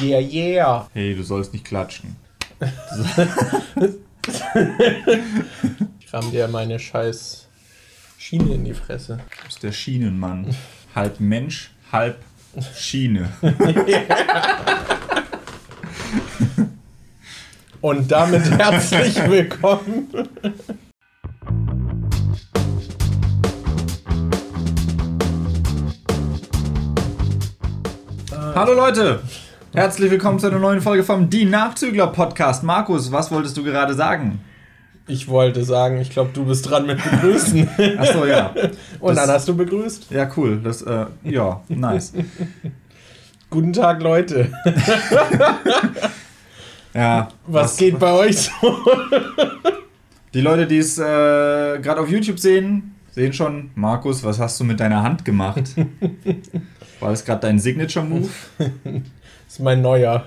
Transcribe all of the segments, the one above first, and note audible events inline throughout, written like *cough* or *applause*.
Yeah, yeah. Hey, du sollst nicht klatschen. Ich ramm dir meine scheiß Schiene in die Fresse. Du bist der Schienenmann. halb Mensch, halb Schiene. *laughs* Und damit herzlich willkommen. Hallo Leute! Herzlich willkommen zu einer neuen Folge vom Die Nachzügler Podcast. Markus, was wolltest du gerade sagen? Ich wollte sagen, ich glaube, du bist dran mit Begrüßen. *laughs* Achso, ja. Und Das- dann hast du begrüßt. Ja, cool. Das, äh, ja, nice. *laughs* Guten Tag, Leute. *laughs* Ja, Was, geht bei euch so? Die Leute, die es äh, gerade auf YouTube sehen, sehen schon, Markus, was hast du mit deiner Hand gemacht? War das gerade dein Signature-Move? Ist mein neuer.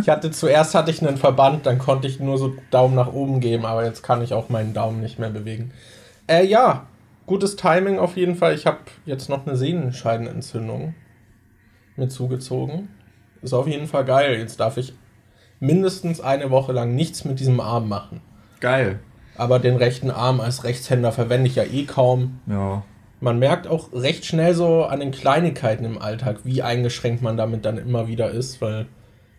Ich hatte zuerst hatte ich einen Verband, dann konnte ich nur so Daumen nach oben geben, aber jetzt kann ich auch meinen Daumen nicht mehr bewegen. Äh, ja, gutes Timing auf jeden Fall. Ich habe jetzt noch eine Sehnenscheidenentzündung mir zugezogen. Ist auf jeden Fall geil. Jetzt darf ich mindestens eine Woche lang nichts mit diesem Arm machen. Geil. Aber den rechten Arm als Rechtshänder verwende ich ja eh kaum. Ja. Man merkt auch recht schnell so an den Kleinigkeiten im Alltag, wie eingeschränkt man damit dann immer wieder ist, weil,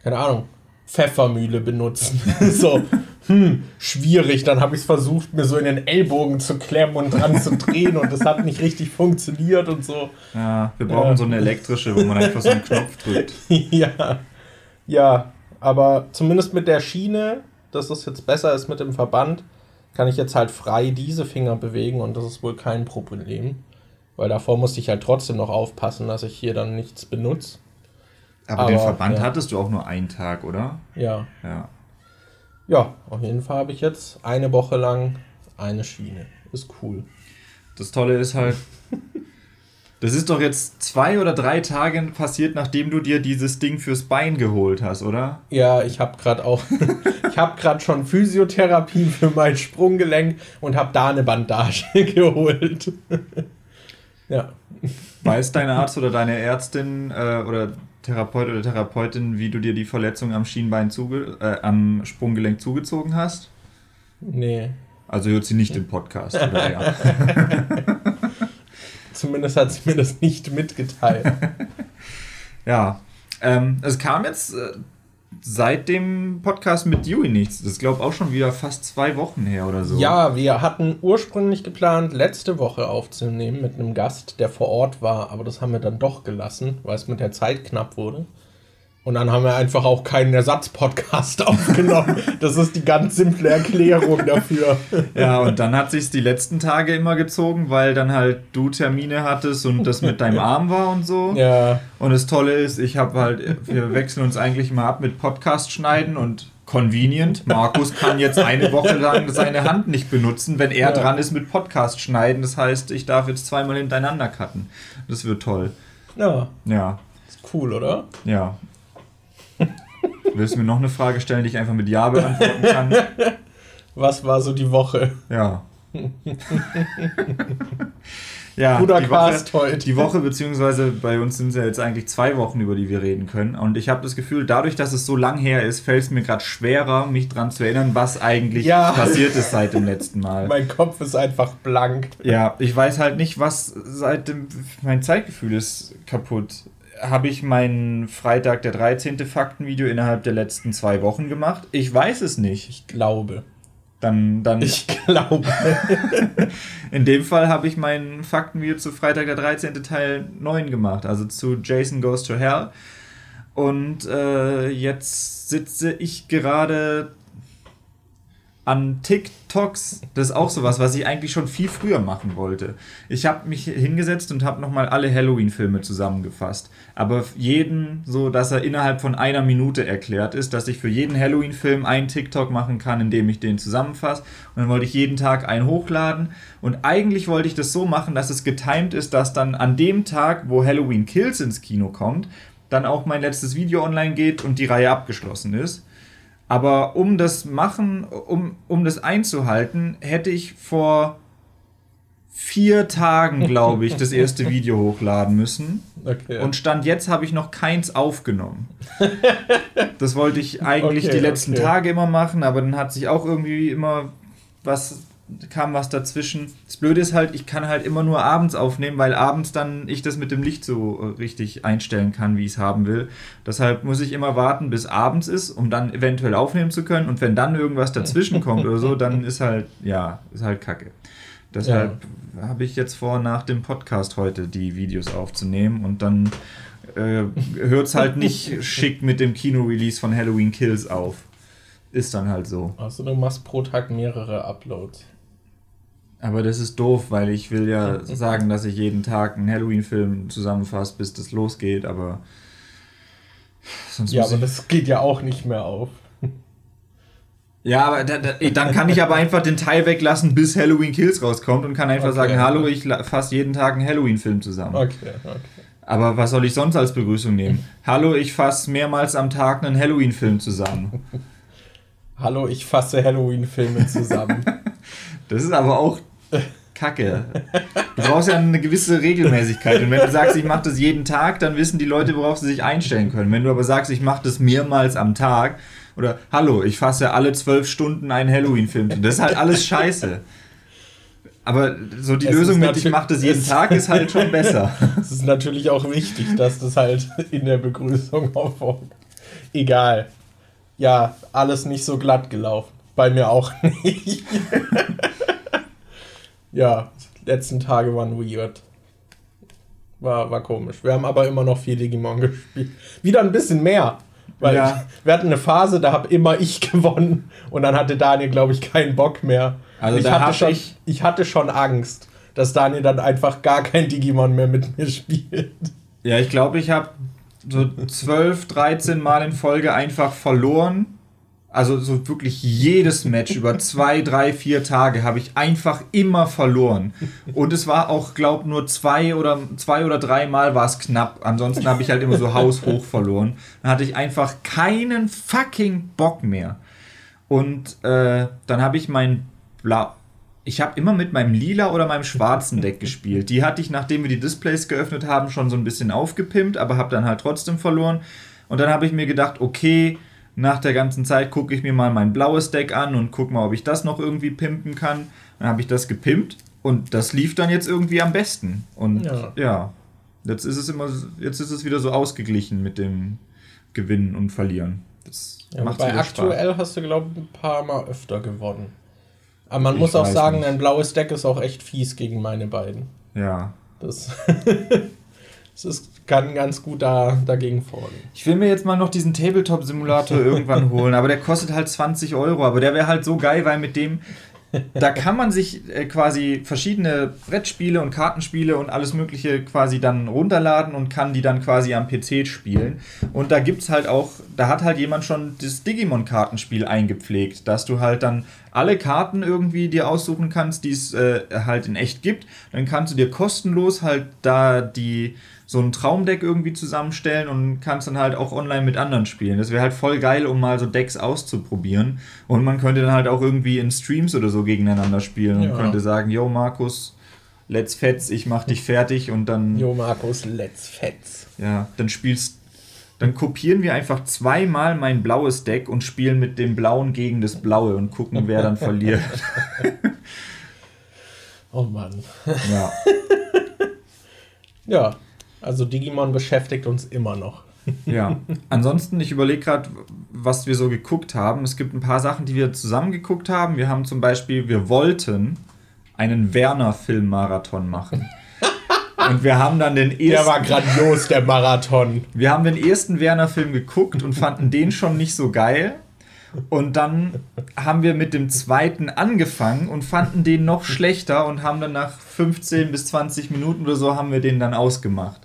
keine Ahnung, Pfeffermühle benutzen. *laughs* so, hm, schwierig. Dann habe ich es versucht, mir so in den Ellbogen zu klemmen und dran zu drehen und das hat nicht richtig funktioniert und so. Ja, wir brauchen Ja. so eine elektrische, wo man einfach so einen Knopf drückt. *laughs* ja, ja, aber zumindest mit der Schiene, dass es jetzt besser ist mit dem Verband, kann ich jetzt halt frei diese Finger bewegen und das ist wohl kein Problem. Weil davor musste ich halt trotzdem noch aufpassen, dass ich hier dann nichts benutze. Aber, den Aber, Verband ja. hattest du auch nur einen Tag, oder? Ja, Ja. ja, auf jeden Fall habe ich jetzt eine Woche lang eine Schiene. Ist cool. Das Tolle ist halt, *laughs* das ist doch jetzt zwei oder drei Tage passiert, nachdem du dir dieses Ding fürs Bein geholt hast, oder? Ja, ich habe gerade auch, *laughs* ich habe gerade schon Physiotherapie für mein Sprunggelenk und habe da eine Bandage *laughs* geholt. Ja. Weiß dein Arzt oder deine Ärztin äh, oder Therapeut oder Therapeutin, wie du dir die Verletzung am Schienbein zuge äh, am Sprunggelenk zugezogen hast? Nee. Also hört sie nicht im Podcast, oder ja? *laughs* Zumindest hat sie mir das nicht mitgeteilt. *laughs* ja. Ähm, es kam jetzt äh, seit dem Podcast mit Dewey nichts. Das glaube auch schon wieder fast zwei Wochen her oder so. Ja, wir hatten ursprünglich geplant, letzte Woche aufzunehmen mit einem Gast, der vor Ort war, aber das haben wir dann doch gelassen, weil es mit der Zeit knapp wurde. Und dann haben wir einfach auch keinen Ersatz-Podcast *laughs* aufgenommen. Das ist die ganz simple Erklärung dafür. Ja, und dann hat sich's die letzten Tage immer gezogen, weil dann halt du Termine hattest und das mit deinem Arm war und so. Ja, Und das Tolle ist, ich habe halt, wir wechseln uns eigentlich mal ab mit Podcast schneiden und convenient. Markus kann jetzt eine Woche lang seine Hand nicht benutzen, wenn er Ja. dran ist mit Podcast schneiden. Das heißt, ich darf jetzt zweimal hintereinander cutten. Das wird toll. ja, Ja, ist cool, oder? ja. Willst du mir noch eine Frage stellen, die ich einfach mit Ja beantworten kann? *laughs* Was war so die Woche? Ja. ja, *laughs* Guter die Cast Woche, heute. Die Woche, beziehungsweise bei uns sind es ja jetzt eigentlich zwei Wochen, über die wir reden können. Und ich habe das Gefühl, dadurch, dass es so lang her ist, fällt es mir gerade schwerer, mich dran zu erinnern, was eigentlich Ja. passiert ist seit dem letzten Mal. *laughs* Mein Kopf ist einfach blank. Ja, ich weiß halt nicht, was seit dem. Mein Zeitgefühl ist kaputt. Habe ich mein Freitag der 13. Faktenvideo innerhalb der letzten zwei Wochen gemacht? Ich weiß es nicht. Ich glaube. Dann, dann Ich glaube. *laughs* In dem Fall habe ich mein Faktenvideo zu Freitag der 13. Teil 9 gemacht, also zu Jason Goes to Hell. Und äh, jetzt sitze ich gerade an TikToks. Das ist auch sowas, was ich eigentlich schon viel früher machen wollte. Ich habe mich hingesetzt und habe nochmal alle Halloween-Filme zusammengefasst. Aber jeden so, dass er innerhalb von einer Minute erklärt ist, dass ich für jeden Halloween-Film einen TikTok machen kann, indem ich den zusammenfasse. Und dann wollte ich jeden Tag einen hochladen. Und eigentlich wollte ich das so machen, dass es getimed ist, dass dann an dem Tag, wo Halloween Kills ins Kino kommt, dann auch mein letztes Video online geht und die Reihe abgeschlossen ist. Aber um das machen, um, um das einzuhalten, hätte ich vor vier Tagen, glaube ich, das erste *laughs* Video hochladen müssen. Okay. Und Stand jetzt habe ich noch keins aufgenommen. *laughs* das wollte ich eigentlich okay, die letzten okay. Tage immer machen, aber dann hat sich auch irgendwie immer was kam was dazwischen. Das Blöde ist halt, ich kann halt immer nur abends aufnehmen, weil abends dann ich das mit dem Licht so äh, richtig einstellen kann, wie ich es haben will. Deshalb muss ich immer warten, bis abends ist, um dann eventuell aufnehmen zu können. Und wenn dann irgendwas dazwischen *laughs* kommt oder so, dann ist halt, ja, ist halt Kacke. Deshalb ja. habe ich jetzt vor, nach dem Podcast heute die Videos aufzunehmen und dann äh, hört es halt nicht *laughs* schick mit dem Kino-Release von Halloween Kills auf. Ist dann halt so. Also du machst pro Tag mehrere Uploads. Aber das ist doof, weil ich will ja sagen, dass ich jeden Tag einen Halloween-Film zusammenfasse, bis das losgeht, aber sonst Ja, aber das geht ja auch nicht mehr auf. Ja, aber da, da, dann kann ich aber einfach den Teil weglassen, bis Halloween Kills rauskommt und kann einfach okay. sagen, hallo, ich fasse jeden Tag einen Halloween-Film zusammen. Okay, okay. Aber was soll ich sonst als Begrüßung nehmen? *laughs* hallo, ich fasse mehrmals am Tag einen Halloween-Film zusammen. hallo, ich fasse Halloween-Filme zusammen. *laughs* das ist aber auch Kacke. Du brauchst ja eine gewisse Regelmäßigkeit. Und wenn du sagst, ich mache das jeden Tag, dann wissen die Leute, worauf sie sich einstellen können. Wenn du aber sagst, ich mache das mehrmals am Tag, oder hallo, ich fasse alle zwölf Stunden einen Halloween-Film. Das ist halt alles scheiße. Aber so die es Lösung mit, ich mache das jeden Tag, ist halt schon besser. *laughs* Es ist natürlich auch wichtig, dass das halt in der Begrüßung aufkommt. Egal. Ja, alles nicht so glatt gelaufen. Bei mir auch nicht. *laughs* ja, letzten Tage waren weird. War, war komisch. Wir haben aber immer noch viel Digimon gespielt. Wieder ein bisschen mehr. Weil ja. ich, wir hatten eine Phase, da habe immer ich *laughs* gewonnen und dann hatte Daniel, glaube ich, keinen Bock mehr. Also ich, hatte schon, ich, ich hatte schon Angst, dass Daniel dann einfach gar kein Digimon mehr mit mir *laughs* spielt. Ja, ich glaube, ich habe so 12, 13 Mal in Folge einfach verloren also so wirklich jedes Match über *laughs* zwei, drei, vier Tage habe ich einfach immer verloren. Und es war auch, glaube nur zwei oder zwei oder drei Mal war es knapp. Ansonsten habe ich halt immer so *laughs* haushoch verloren. Dann hatte ich einfach keinen fucking Bock mehr. Und äh, dann habe ich mein Blau. Ich habe immer mit meinem lila oder meinem schwarzen Deck *laughs* gespielt. Die hatte ich, nachdem wir die Displays geöffnet haben, schon so ein bisschen aufgepimpt, aber habe dann halt trotzdem verloren. Und dann habe ich mir gedacht, okay, nach der ganzen Zeit gucke ich mir mal mein blaues Deck an und gucke mal, ob ich das noch irgendwie pimpen kann. Dann habe ich das gepimpt und das lief dann jetzt irgendwie am besten. Und ja. ja, jetzt ist es immer, jetzt ist es wieder so ausgeglichen mit dem Gewinnen und Verlieren. Das ja, macht bei aktuell Spaß. hast du, glaube ich, ein paar Mal öfter gewonnen. Aber man ich muss auch sagen, nicht. ein blaues Deck ist auch echt fies gegen meine beiden. Ja. Das, *laughs* das ist kann ganz gut da, dagegen vorgehen. Ich will mir jetzt mal noch diesen Tabletop-Simulator *laughs* irgendwann holen, aber der kostet halt 20 Euro. Aber der wäre halt so geil, weil mit dem, da kann man sich äh, quasi verschiedene Brettspiele und Kartenspiele und alles Mögliche quasi dann runterladen und kann die dann quasi am PC spielen. Und da gibt es halt auch, da hat halt jemand schon das Digimon-Kartenspiel eingepflegt, dass du halt dann alle Karten irgendwie dir aussuchen kannst, die es äh, halt in echt gibt. Dann kannst du dir kostenlos halt da die so ein Traumdeck irgendwie zusammenstellen und kannst dann halt auch online mit anderen spielen. Das wäre halt voll geil, um mal so Decks auszuprobieren. Und man könnte dann halt auch irgendwie in Streams oder so gegeneinander spielen ja. und könnte sagen, yo Markus, let's fetz, ich mach dich fertig und dann. Jo Markus, let's fetz. Ja, dann spielst dann kopieren wir einfach zweimal mein blaues Deck und spielen mit dem blauen gegen das blaue und gucken, wer dann verliert. *laughs* oh Mann. Ja. *laughs* ja, also Digimon beschäftigt uns immer noch. *laughs* ja, ansonsten, ich überlege gerade, was wir so geguckt haben. Es gibt ein paar Sachen, die wir zusammen geguckt haben. Wir haben zum Beispiel, wir wollten einen Werner-Film-Marathon machen. Und wir haben dann den ersten. Der war grandios, der Marathon. Wir haben den ersten Werner-Film geguckt und fanden den schon nicht so geil. Und dann haben wir mit dem zweiten angefangen und fanden den noch schlechter und haben dann nach 15 bis 20 Minuten oder so haben wir den dann ausgemacht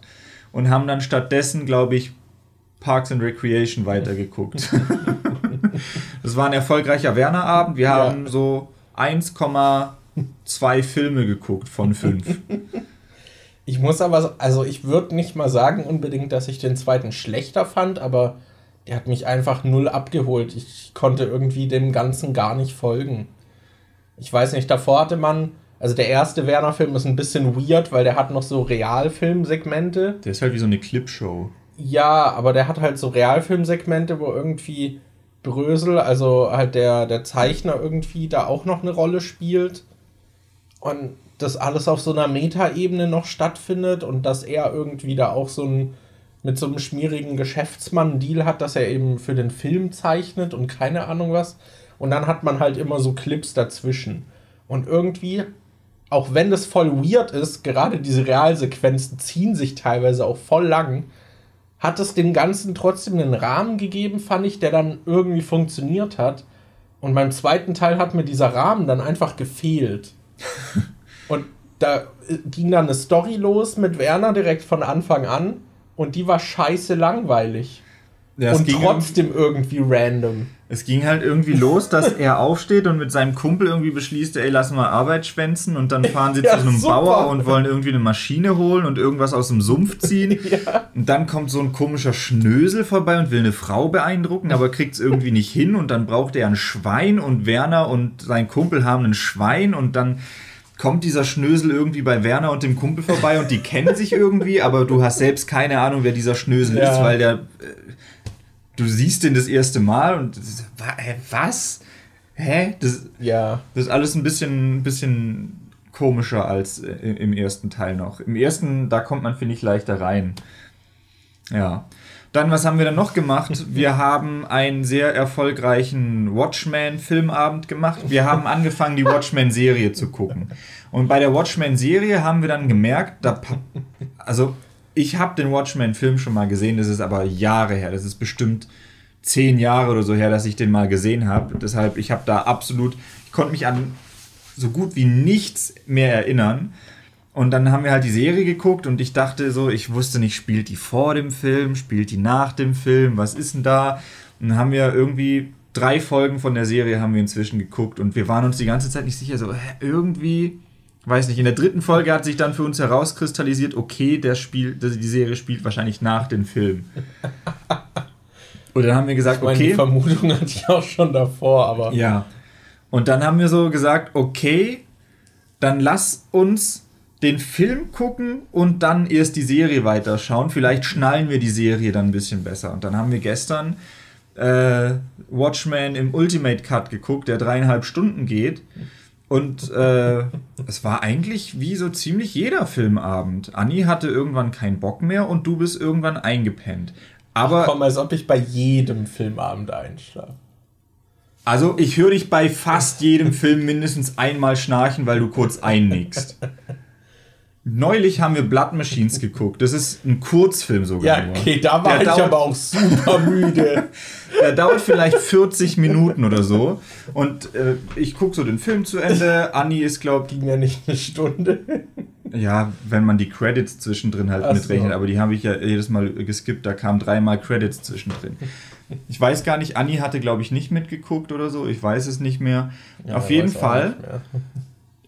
und haben dann stattdessen, glaube ich, Parks and Recreation weitergeguckt. *laughs* das war ein erfolgreicher Werner-Abend. Wir haben ja. so 1,2 Filme geguckt von 5. Ich muss aber, also ich würde nicht mal sagen unbedingt, dass ich den zweiten schlechter fand, aber der hat mich einfach null abgeholt. Ich konnte irgendwie dem Ganzen gar nicht folgen. Ich weiß nicht, davor hatte man Also der erste Werner-Film ist ein bisschen weird, weil der hat noch so Realfilmsegmente. Der ist halt wie so eine Clipshow. Ja, aber der hat halt so Realfilmsegmente, wo irgendwie Brösel, also halt der, der Zeichner irgendwie da auch noch eine Rolle spielt. Und das alles auf so einer Metaebene noch stattfindet und dass er irgendwie da auch so ein mit so einem schmierigen Geschäftsmann einen Deal hat, dass er eben für den Film zeichnet und keine Ahnung was. Und dann hat man halt immer so Clips dazwischen. Und irgendwie, auch wenn das voll weird ist, gerade diese Realsequenzen ziehen sich teilweise auch voll lang, hat es dem Ganzen trotzdem einen Rahmen gegeben, fand ich, der dann irgendwie funktioniert hat. Und beim zweiten Teil hat mir dieser Rahmen dann einfach gefehlt. *laughs* und da ging dann eine Story los mit Werner direkt von Anfang an und die war scheiße langweilig. Ja, und trotzdem irgendwie random. Es ging halt irgendwie los, dass er aufsteht und mit seinem Kumpel irgendwie beschließt, ey, lass mal Arbeit schwänzen und dann fahren sie *laughs* ja, zu einem super. Bauer und wollen irgendwie eine Maschine holen und irgendwas aus dem Sumpf ziehen. *laughs* ja. Und dann kommt so ein komischer Schnösel vorbei und will eine Frau beeindrucken, aber kriegt es irgendwie nicht hin und dann braucht er ein Schwein und Werner und sein Kumpel haben ein Schwein und dann kommt dieser Schnösel irgendwie bei Werner und dem Kumpel vorbei und die kennen sich irgendwie, aber du hast selbst keine Ahnung, wer dieser Schnösel ja. ist, weil der. Äh, du siehst den das erste Mal und was? Hä? Das, ja. das ist alles ein bisschen, bisschen komischer als im ersten Teil noch. Im ersten, da kommt man, finde ich, leichter rein. Ja. Dann, was haben wir dann noch gemacht? Wir haben einen sehr erfolgreichen Watchmen-Filmabend gemacht. Wir haben angefangen, die Watchmen-Serie zu gucken. Und bei der Watchmen-Serie haben wir dann gemerkt, da, also ich habe den Watchmen-Film schon mal gesehen, das ist aber Jahre her. Das ist bestimmt zehn Jahre oder so her, dass ich den mal gesehen habe. Deshalb, ich habe da absolut, ich konnte mich an so gut wie nichts mehr erinnern. Und dann haben wir halt die Serie geguckt und ich dachte so, ich wusste nicht, spielt die vor dem Film, spielt die nach dem Film, was ist denn da? Und dann haben wir irgendwie drei Folgen von der Serie haben wir inzwischen geguckt und wir waren uns die ganze Zeit nicht sicher, so irgendwie, weiß nicht, in der dritten Folge hat sich dann für uns herauskristallisiert, okay, der spielt, die Serie spielt wahrscheinlich nach dem Film. *laughs* Und dann haben wir gesagt, ich meine, okay. Die Vermutung hatte ich auch schon davor, aber. Ja. Und dann haben wir so gesagt, okay, dann lass uns den Film gucken und dann erst die Serie weiterschauen. Vielleicht schnallen wir die Serie dann ein bisschen besser. Und dann haben wir gestern äh, Watchmen im Ultimate Cut geguckt, der dreieinhalb Stunden geht. Und äh, es war eigentlich wie so ziemlich jeder Filmabend. Anni hatte irgendwann keinen Bock mehr und du bist irgendwann eingepennt. Aber Ach komm, als ob ich bei jedem Filmabend einschlafe. Also ich höre dich bei fast jedem Film mindestens einmal schnarchen, weil du kurz einnickst. *laughs* Neulich haben wir Blood Machines geguckt. Das ist ein Kurzfilm sogar. Ja, okay, da war Der ich aber auch super müde. *laughs* Der dauert vielleicht 40 Minuten oder so. Und äh, ich gucke so den Film zu Ende. Anni ist, glaube ich. Ging ja nicht eine Stunde. Ja, wenn man die Credits zwischendrin halt Ach mitrechnet. So. Aber die habe ich ja jedes Mal geskippt. Da kamen dreimal Credits zwischendrin. Ich weiß gar nicht, Anni hatte, glaube ich, nicht mitgeguckt oder so. Ich weiß es nicht mehr. Ja, Auf jeden Fall.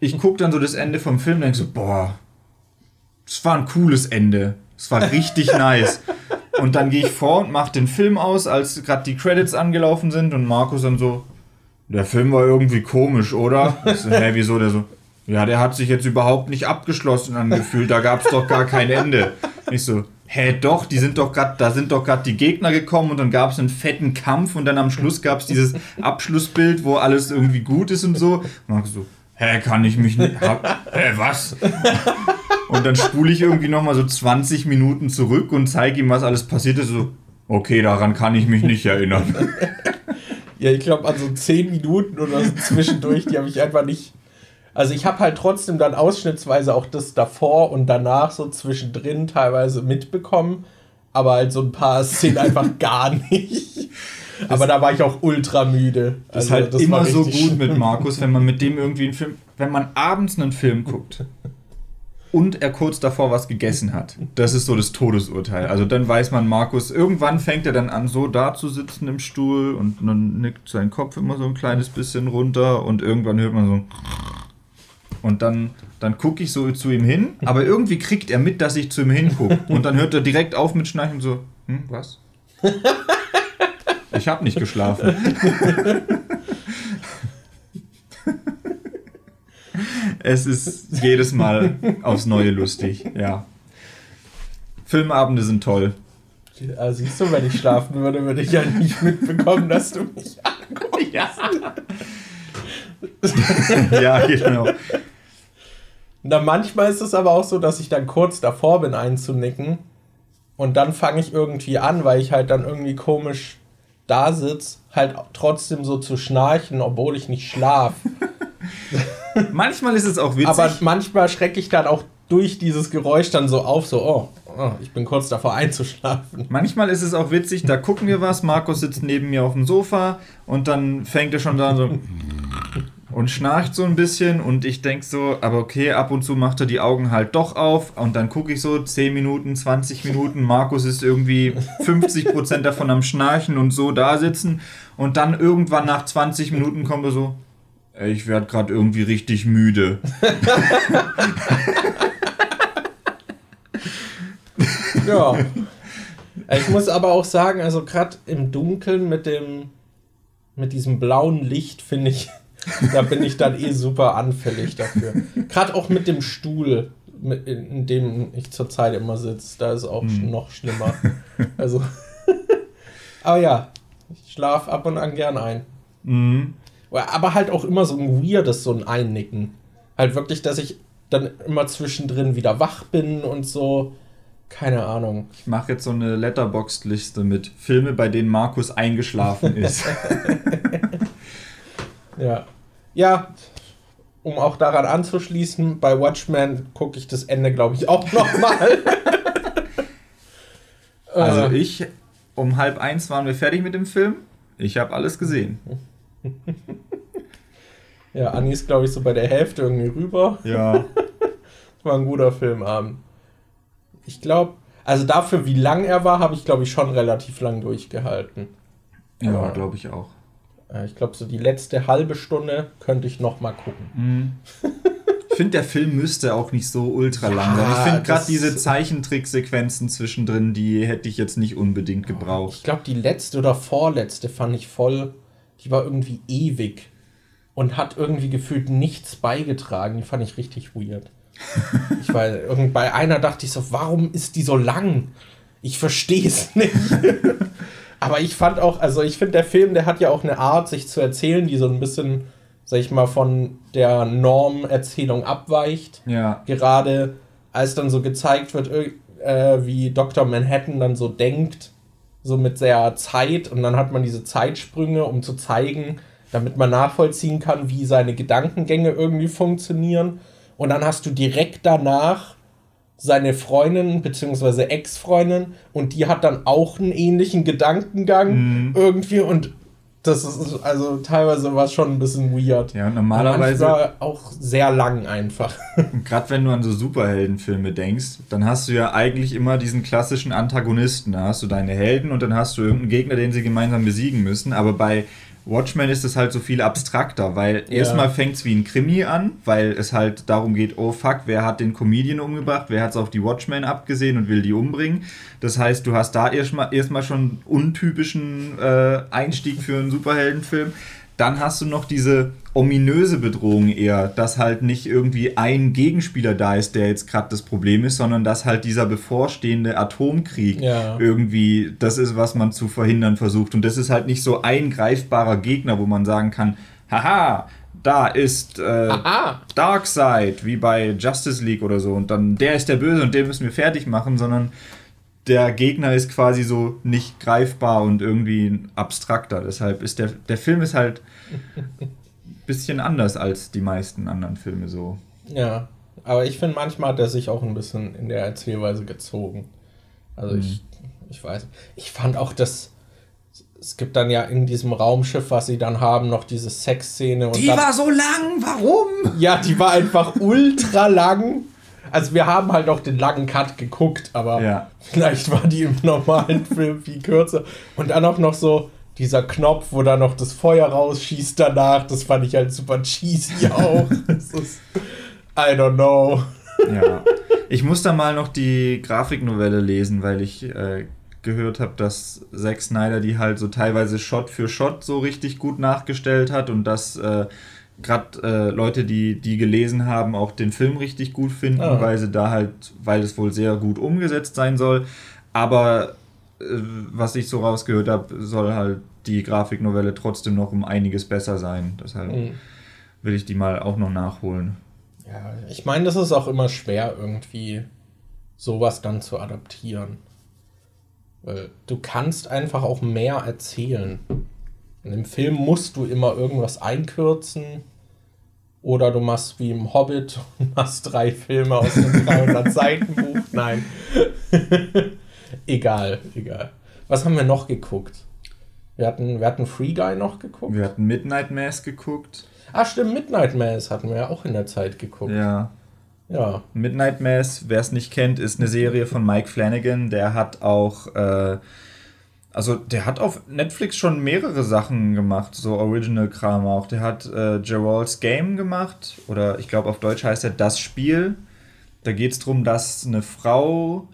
Ich gucke dann so das Ende vom Film und denke so, boah es war ein cooles Ende. Es war richtig *laughs* nice. Und dann gehe ich vor und mache den Film aus, als gerade die Credits angelaufen sind und Markus dann so, der Film war irgendwie komisch, oder? Ich so, hä, wieso? Der so, ja, der hat sich jetzt überhaupt nicht abgeschlossen angefühlt, da gab es doch gar kein Ende. Ich so, hä, doch, die sind doch grad, da sind doch gerade die Gegner gekommen und dann gab es einen fetten Kampf und dann am Schluss gab es dieses Abschlussbild, wo alles irgendwie gut ist und so. Markus so, hä, kann ich mich nicht, hab, hä, was? Und dann spule ich irgendwie nochmal so 20 Minuten zurück und zeige ihm, was alles passiert ist. So, okay, daran kann ich mich nicht erinnern. *laughs* ja, ich glaube, an so 10 Minuten oder so zwischendurch, die habe ich einfach nicht. Also ich habe halt trotzdem dann ausschnittsweise auch das davor und danach so zwischendrin teilweise mitbekommen, aber halt so ein paar Szenen einfach *laughs* gar nicht. Das aber da war ich auch ultra müde. Das ist also, halt das immer so gut mit Markus, wenn man mit dem irgendwie einen Film, wenn man abends einen Film guckt *laughs* und er kurz davor was gegessen hat. Das ist so das Todesurteil. Also dann weiß man, Markus, irgendwann fängt er dann an, so da zu sitzen im Stuhl und dann nickt sein Kopf immer so ein kleines bisschen runter und irgendwann hört man so. Und dann, dann gucke ich so zu ihm hin, aber irgendwie kriegt er mit, dass ich zu ihm hingucke. Und dann hört er direkt auf mit Schnarchen so, hm, was? Ich habe nicht geschlafen. *laughs* Es ist jedes Mal aufs Neue lustig, ja. Filmabende sind toll. Ja, siehst du, wenn ich schlafen würde, würde ich ja nicht mitbekommen, dass du mich anguckst. *laughs* Ja. ja, genau. Na, manchmal ist es aber auch so, dass ich dann kurz davor bin einzunicken und dann fange ich irgendwie an, weil ich halt dann irgendwie komisch da sitze, halt trotzdem so zu schnarchen, obwohl ich nicht schlaf. *laughs* manchmal ist es auch witzig. Aber manchmal schrecke ich dann auch durch dieses Geräusch dann so auf, so, oh, oh, ich bin kurz davor einzuschlafen. Manchmal ist es auch witzig, da gucken wir was, Markus sitzt neben mir auf dem Sofa und dann fängt er schon da so und schnarcht so ein bisschen und ich denke so, aber okay, ab und zu macht er die Augen halt doch auf und dann gucke ich so 10 Minuten, 20 Minuten, Markus ist irgendwie 50% davon am Schnarchen und so da sitzen und dann irgendwann nach 20 Minuten kommt er so, ich werde gerade irgendwie richtig müde. *laughs* ja. Ich muss aber auch sagen, also gerade im Dunkeln mit dem mit diesem blauen Licht finde ich *laughs* da bin ich dann eh super anfällig dafür. Gerade auch mit dem Stuhl, in dem ich zurzeit immer sitze, da ist auch hm. noch schlimmer. *laughs* Also, aber ja, ich schlafe ab und an gern ein. Mhm. Aber halt auch immer so ein weirdes, so ein Einnicken. Halt wirklich, dass ich dann immer zwischendrin wieder wach bin und so. Keine Ahnung. Ich mache jetzt so eine Letterboxd-Liste mit Filme, bei denen Markus eingeschlafen ist. *laughs* Ja. Ja, um auch daran anzuschließen, bei Watchmen gucke ich das Ende, glaube ich, auch nochmal. *laughs* also äh. ich, um halb eins waren wir fertig mit dem Film. Ich habe alles gesehen. *laughs* ja, Anni ist, glaube ich, so bei der Hälfte irgendwie rüber. Ja. *laughs* war ein guter Filmabend. Ich glaube, also dafür, wie lang er war, habe ich, glaube ich, schon relativ lang durchgehalten. Ja, glaube ich auch. Äh, ich glaube, so die letzte halbe Stunde könnte ich noch mal gucken. Mhm. ich finde, der Film müsste auch nicht so ultra lang sein. ich finde gerade diese Zeichentricksequenzen zwischendrin, die hätte ich jetzt nicht unbedingt gebraucht. Ich glaube, die letzte oder vorletzte fand ich voll, die war irgendwie ewig und hat irgendwie gefühlt nichts beigetragen. Die fand ich richtig weird. *laughs* ich war bei einer dachte ich so, warum ist die so lang? Ich verstehe es *laughs* nicht. Aber ich fand auch, also ich finde, der Film, der hat ja auch eine Art, sich zu erzählen, die so ein bisschen, sag ich mal, von der Normerzählung abweicht. Ja. Gerade als dann so gezeigt wird, äh, wie Dr. Manhattan dann so denkt, so mit der Zeit, und dann hat man diese Zeitsprünge, um zu zeigen, damit man nachvollziehen kann, wie seine Gedankengänge irgendwie funktionieren. Und dann hast du direkt danach seine Freundin bzw. Ex-Freundin und die hat dann auch einen ähnlichen Gedankengang mhm. irgendwie und das ist also teilweise war es schon ein bisschen weird. Ja, normalerweise war auch sehr lang einfach. *laughs* Gerade wenn du an so Superheldenfilme denkst, dann hast du ja eigentlich immer diesen klassischen Antagonisten. Da hast du deine Helden und dann hast du irgendeinen Gegner, den sie gemeinsam besiegen müssen. Aber bei Watchmen ist es halt so viel abstrakter, weil ja. erstmal fängt es wie ein Krimi an, weil es halt darum geht, oh fuck, wer hat den Comedian umgebracht, wer hat es auf die Watchmen abgesehen und will die umbringen. Das heißt, du hast da erstmal erstmal schon untypischen äh, Einstieg für einen Superheldenfilm. Dann hast du noch diese ominöse Bedrohung eher, dass halt nicht irgendwie ein Gegenspieler da ist, der jetzt gerade das Problem ist, sondern dass halt dieser bevorstehende Atomkrieg ja. irgendwie das ist, was man zu verhindern versucht. Und das ist halt nicht so ein greifbarer Gegner, wo man sagen kann, haha, da ist äh, Darkseid, wie bei Justice League oder so, und dann der ist der Böse und den müssen wir fertig machen, sondern der Gegner ist quasi so nicht greifbar und irgendwie abstrakter. Deshalb ist der, der Film ist halt ein *laughs* bisschen anders als die meisten anderen Filme so. Ja, aber ich finde, manchmal hat er sich auch ein bisschen in der Erzählweise gezogen. Also mhm. ich, ich weiß, ich fand auch das, es gibt dann ja in diesem Raumschiff, was sie dann haben, noch diese Sexszene. Die dann, war so lang, warum? Ja, die war einfach ultra lang. Also wir haben halt auch den langen Cut geguckt, aber ja. vielleicht war die im normalen *laughs* Film viel kürzer. Und dann auch noch so dieser Knopf, wo da noch das Feuer rausschießt danach, das fand ich halt super cheesy *laughs* auch. das ist, I don't know. Ja. Ich muss da mal noch die Grafiknovelle lesen, weil ich äh, gehört habe, dass Zack Snyder die halt so teilweise Shot für Shot so richtig gut nachgestellt hat und dass äh, gerade äh, Leute, die die gelesen haben, auch den Film richtig gut finden, ah. weil sie da halt, weil es wohl sehr gut umgesetzt sein soll. Aber äh, was ich so rausgehört habe, soll halt die Grafiknovelle trotzdem noch um einiges besser sein. Deshalb mhm. will ich die mal auch noch nachholen. Ja, ich meine, das ist auch immer schwer, irgendwie sowas dann zu adaptieren. Weil du kannst einfach auch mehr erzählen. Und im Film musst du immer irgendwas einkürzen. Oder du machst wie im Hobbit und *laughs* machst drei Filme aus einem 300 Seiten Buch. Nein. *laughs* egal, egal. Was haben wir noch geguckt? Wir hatten, wir hatten Free Guy noch geguckt. Wir hatten Midnight Mass geguckt. Ah, stimmt, Midnight Mass hatten wir ja auch in der Zeit geguckt. Ja. Ja. Midnight Mass, wer es nicht kennt, ist eine Serie von Mike Flanagan. Der hat auch, äh, also der hat auf Netflix schon mehrere Sachen gemacht, so Original-Kram auch. Der hat äh, Gerald's Game gemacht, oder ich glaube auf Deutsch heißt er Das Spiel. Da geht es darum, dass eine Frau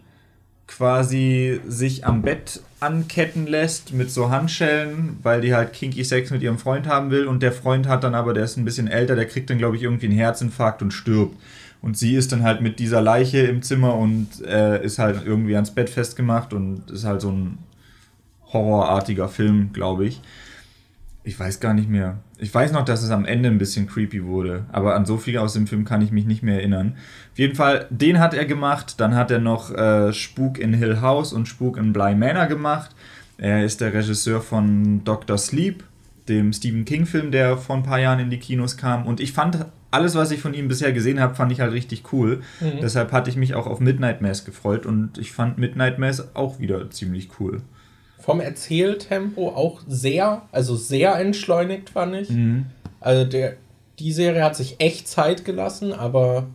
quasi sich am Bett anketten lässt mit so Handschellen, weil die halt kinky Sex mit ihrem Freund haben will und der Freund hat dann aber, der ist ein bisschen älter, der kriegt dann glaube ich irgendwie einen Herzinfarkt und stirbt. Und sie ist dann halt mit dieser Leiche im Zimmer und äh, ist halt irgendwie ans Bett festgemacht und ist halt so ein horrorartiger Film, glaube ich. Ich weiß gar nicht mehr. Ich weiß noch, dass es am Ende ein bisschen creepy wurde, aber an so viel aus dem Film kann ich mich nicht mehr erinnern. Auf jeden Fall, den hat er gemacht. Dann hat er noch äh, Spuk in Hill House und Spuk in Bly Manor gemacht. Er ist der Regisseur von Dr. Sleep, dem Stephen King-Film, der vor ein paar Jahren in die Kinos kam. Und ich fand alles, was ich von ihm bisher gesehen habe, fand ich halt richtig cool. Mhm. Deshalb hatte ich mich auch auf Midnight Mass gefreut und ich fand Midnight Mass auch wieder ziemlich cool. Vom Erzähltempo auch sehr, also sehr entschleunigt, fand ich. Mhm. Also der, die Serie hat sich echt Zeit gelassen, aber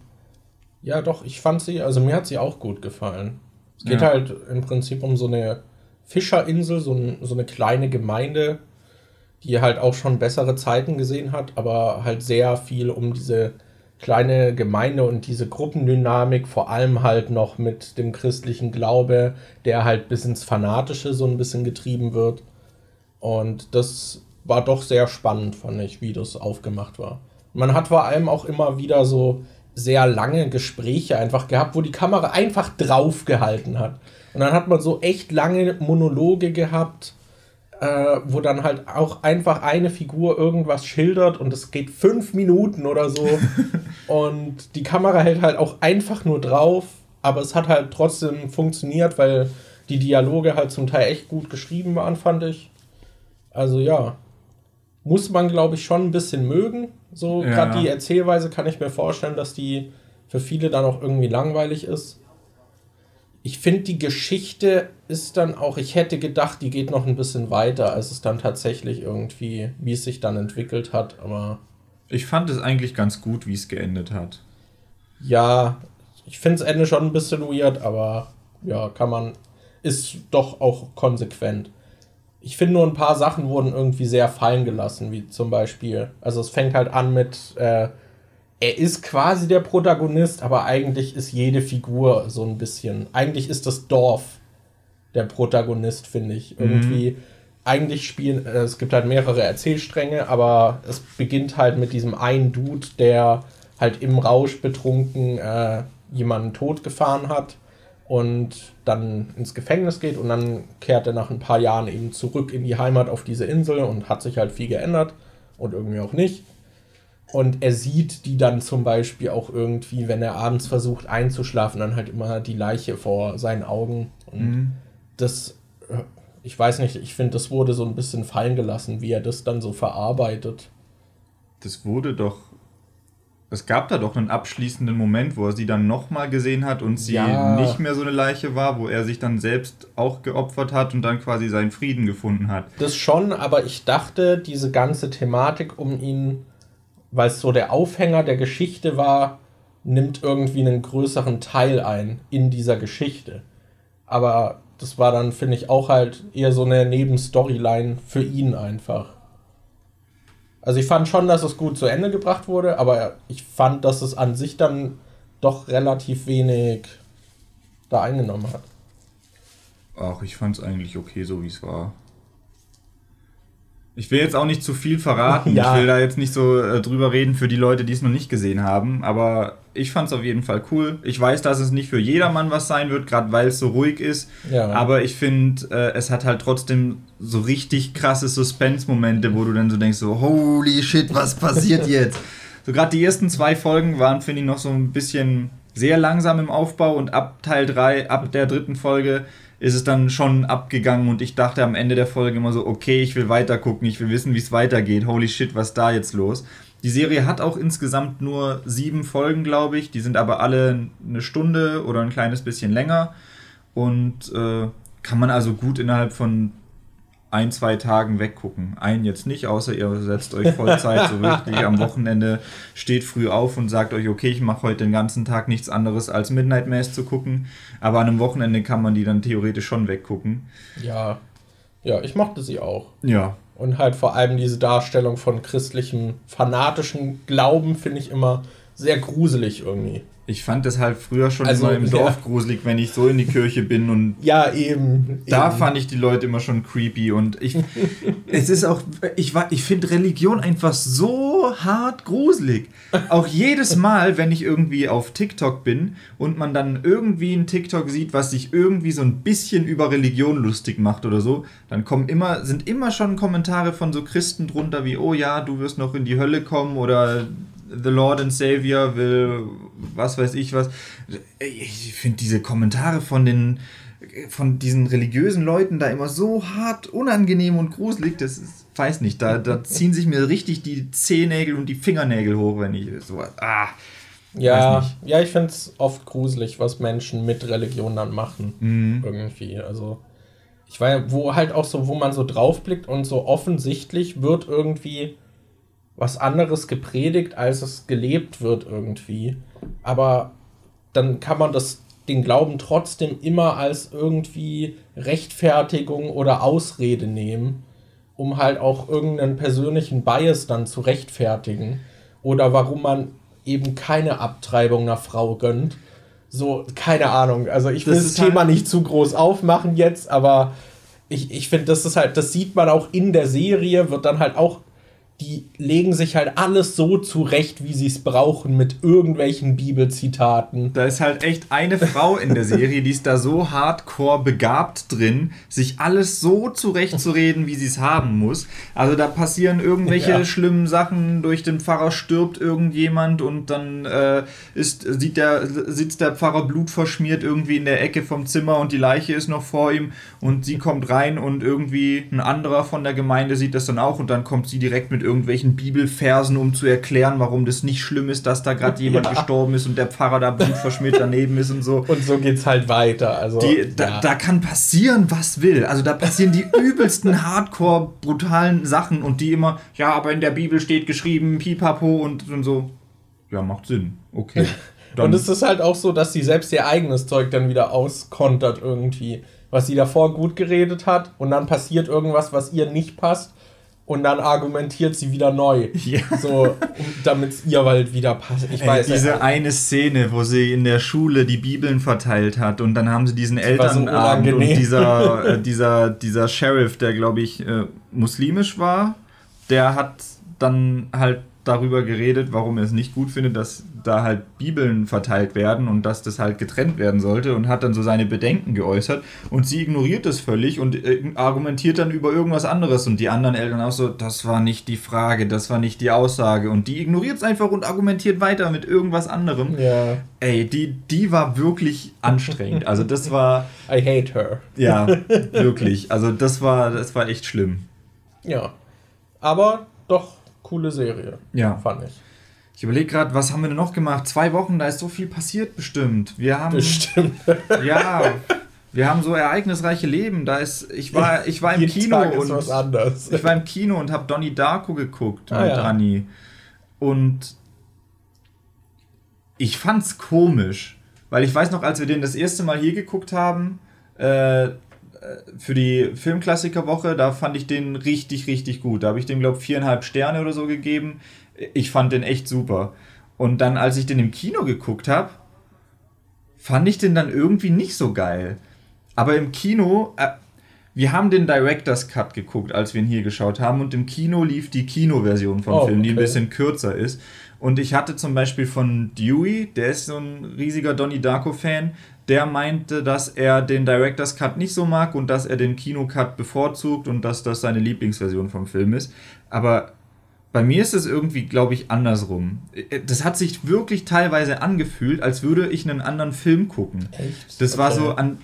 ja, doch, ich fand sie, also mir hat sie auch gut gefallen. Es geht ja. halt im Prinzip um so eine Fischerinsel, so, ein, so eine kleine Gemeinde, die halt auch schon bessere Zeiten gesehen hat, aber halt sehr viel um diese kleine Gemeinde und diese Gruppendynamik, vor allem halt noch mit dem christlichen Glaube, der halt bis ins Fanatische so ein bisschen getrieben wird. Und das war doch sehr spannend, fand ich, wie das aufgemacht war. Man hat vor allem auch immer wieder so sehr lange Gespräche einfach gehabt, wo die Kamera einfach drauf gehalten hat. Und dann hat man so echt lange Monologe gehabt, äh, wo dann halt auch einfach eine Figur irgendwas schildert und es geht fünf Minuten oder so. *laughs* und die Kamera hält halt auch einfach nur drauf, aber es hat halt trotzdem funktioniert, weil die Dialoge halt zum Teil echt gut geschrieben waren, fand ich. Also ja, muss man glaube ich schon ein bisschen mögen. So ja. gerade die Erzählweise kann ich mir vorstellen, dass die für viele dann auch irgendwie langweilig ist ich finde, die Geschichte ist dann auch, ich hätte gedacht, die geht noch ein bisschen weiter, als es dann tatsächlich irgendwie, wie es sich dann entwickelt hat, aber. Ich fand es eigentlich ganz gut, wie es geendet hat. Ja, ich finde das Ende schon ein bisschen weird, aber ja, kann man, ist doch auch konsequent. Ich finde nur ein paar Sachen wurden irgendwie sehr fallen gelassen, wie zum Beispiel, also es fängt halt an mit, äh, er ist quasi der Protagonist, aber eigentlich ist jede Figur so ein bisschen. Eigentlich ist das Dorf der Protagonist, finde ich. Mhm. Irgendwie. Eigentlich spielen, äh, es gibt halt mehrere Erzählstränge, aber es beginnt halt mit diesem einen Dude, der halt im Rausch betrunken äh, jemanden totgefahren hat und dann ins Gefängnis geht und dann kehrt er nach ein paar Jahren eben zurück in die Heimat auf diese Insel und hat sich halt viel geändert und irgendwie auch nicht. Und er sieht die dann zum Beispiel auch irgendwie, wenn er abends versucht einzuschlafen, dann halt immer die Leiche vor seinen Augen. Und mhm. das, äh, ich weiß nicht, ich finde, das wurde so ein bisschen fallen gelassen, wie er das dann so verarbeitet. Das wurde doch. Es gab da doch einen abschließenden Moment, wo er sie dann nochmal gesehen hat und sie ja. nicht mehr so eine Leiche war, wo er sich dann selbst auch geopfert hat und dann quasi seinen Frieden gefunden hat. Das schon, aber ich dachte, diese ganze Thematik um ihn weil es so der Aufhänger der Geschichte war, nimmt irgendwie einen größeren Teil ein in dieser Geschichte. Aber das war dann, finde ich, auch halt eher so eine Nebenstoryline für ihn einfach. Also ich fand schon, dass es gut zu Ende gebracht wurde, aber ich fand, dass es an sich dann doch relativ wenig da eingenommen hat. Ach, ich fand es eigentlich okay, so wie es war. Ich will jetzt auch nicht zu viel verraten. *laughs* Ja. Ich will da jetzt nicht so äh, drüber reden für die Leute, die es noch nicht gesehen haben. Aber ich fand es auf jeden Fall cool. Ich weiß, dass es nicht für jedermann was sein wird, gerade weil es so ruhig ist. Ja. Aber ich finde, äh, es hat halt trotzdem so richtig krasse Suspense-Momente, wo du dann so denkst, so, holy shit, was passiert *laughs* jetzt? so gerade die ersten zwei Folgen waren, finde ich, noch so ein bisschen sehr langsam im Aufbau und ab Teil 3, ab der dritten Folge ist es dann schon abgegangen und ich dachte am Ende der Folge immer so, okay, ich will weiter gucken, ich will wissen, wie es weitergeht. Holy shit, was da jetzt los? Die Serie hat auch insgesamt nur sieben Folgen, glaube ich. Die sind aber alle eine Stunde oder ein kleines bisschen länger und äh, kann man also gut innerhalb von ein, zwei Tagen weggucken. Einen jetzt nicht, außer ihr setzt euch Vollzeit so *laughs* wirklich am Wochenende, steht früh auf und sagt euch, okay, ich mache heute den ganzen Tag nichts anderes als Midnight Mass zu gucken. Aber an einem Wochenende kann man die dann theoretisch schon weggucken. Ja, ja, ich mochte sie auch. Ja. Und halt vor allem diese Darstellung von christlichem, fanatischen Glauben finde ich immer sehr gruselig irgendwie. Ich fand das halt früher schon also, immer im Dorf ja. gruselig, wenn ich so in die Kirche bin und. Ja, eben. Da eben. fand ich die Leute immer schon creepy und ich. *laughs* es ist auch. Ich, ich finde Religion einfach so hart gruselig. Auch jedes Mal, wenn ich irgendwie auf TikTok bin und man dann irgendwie ein TikTok sieht, was sich irgendwie so ein bisschen über Religion lustig macht oder so, dann kommen immer, sind immer schon Kommentare von so Christen drunter wie, oh ja, du wirst noch in die Hölle kommen oder The Lord and Savior will was weiß ich was. Ich finde diese Kommentare von den von diesen religiösen Leuten da immer so hart unangenehm und gruselig, das ist, weiß nicht, da, da *laughs* ziehen sich mir richtig die Zehennägel und die Fingernägel hoch, wenn ich so ah ja, ja, ich finde es oft gruselig, was Menschen mit Religion dann machen. Mhm. Irgendwie. Also, ich weiß, wo halt auch so, wo man so draufblickt und so offensichtlich wird irgendwie was anderes gepredigt, als es gelebt wird irgendwie. Aber dann kann man das, den Glauben trotzdem immer als irgendwie Rechtfertigung oder Ausrede nehmen, um halt auch irgendeinen persönlichen Bias dann zu rechtfertigen. Oder warum man eben keine Abtreibung einer Frau gönnt. So, keine Ahnung. Also ich will das, das Thema halt nicht zu groß aufmachen jetzt, aber ich, ich finde, das ist halt, das sieht man auch in der Serie, wird dann halt auch die legen sich halt alles so zurecht, wie sie es brauchen, mit irgendwelchen Bibelzitaten. Da ist halt echt eine Frau in der Serie, die ist da so hardcore begabt drin, sich alles so zurechtzureden, wie sie es haben muss. Also da passieren irgendwelche ja. schlimmen Sachen, durch den Pfarrer stirbt irgendjemand und dann äh, ist, sieht der, sitzt der Pfarrer blutverschmiert irgendwie in der Ecke vom Zimmer und die Leiche ist noch vor ihm und sie kommt rein und irgendwie ein anderer von der Gemeinde sieht das dann auch und dann kommt sie direkt mit irgendwelchen Bibelversen, um zu erklären, warum das nicht schlimm ist, dass da gerade *laughs* jemand ja. gestorben ist und der Pfarrer da blutverschmiert daneben ist und so. *laughs* Und so geht's halt weiter. Also, die, da, ja. da, kann passieren, was will. Also da passieren die übelsten, hardcore, brutalen Sachen und die immer, ja, aber in der Bibel steht geschrieben, pipapo und, und so. Ja, macht Sinn. Okay. Dann. *laughs* Und es ist halt auch so, dass sie selbst ihr eigenes Zeug dann wieder auskontert irgendwie. Was sie davor gut geredet hat und dann passiert irgendwas, was ihr nicht passt und dann argumentiert sie wieder neu. Ja. So, damit es ihr halt wieder passt. Ich weiß Ey, diese ja, eine Szene, wo sie in der Schule die Bibeln verteilt hat und dann haben sie diesen Elternabend so und dieser, *laughs* äh, dieser, dieser Sheriff, der glaube ich äh, muslimisch war, der hat dann halt darüber geredet, warum er es nicht gut findet, dass da halt Bibeln verteilt werden und dass das halt getrennt werden sollte und hat dann so seine Bedenken geäußert und sie ignoriert das völlig und äh, argumentiert dann über irgendwas anderes und die anderen Eltern auch so, das war nicht die Frage, das war nicht die Aussage und die ignoriert es einfach und argumentiert weiter mit irgendwas anderem. Ja. Ey, die, die war wirklich anstrengend. Also das war... *laughs* I hate her. Ja, *laughs* wirklich. Also das war, das war echt schlimm. Ja. Aber doch coole Serie. Ja. Fand ich. Ich überlege gerade, was haben wir denn noch gemacht? Zwei Wochen, da ist so viel passiert bestimmt. Wir haben. Bestimmt. *laughs* Ja. Wir haben so ereignisreiche Leben. Da ist, ich war, ich war im Kino Tag und ich war im Kino und habe Donnie Darko geguckt ah, mit ja. Anni. Und ich fand's komisch, weil ich weiß noch, als wir den das erste Mal hier geguckt haben, äh, für die Filmklassikerwoche, da fand ich den richtig, richtig gut. Da habe ich dem, glaube ich, viereinhalb Sterne oder so gegeben. Ich fand den echt super. Und dann, als ich den im Kino geguckt habe, fand ich den dann irgendwie nicht so geil. Aber im Kino, äh, wir haben den Director's Cut geguckt, als wir ihn hier geschaut haben, und im Kino lief die Kinoversion vom Oh, Film, die ein okay. bisschen kürzer ist. Und ich hatte zum Beispiel von Dewey, der ist so ein riesiger Donnie Darko-Fan, der meinte, dass er den Director's Cut nicht so mag und dass er den Kino-Cut bevorzugt und dass das seine Lieblingsversion vom Film ist. Aber bei mir ist es irgendwie, glaube ich, andersrum. Das hat sich wirklich teilweise angefühlt, als würde ich einen anderen Film gucken. Echt? Das war Okay. so an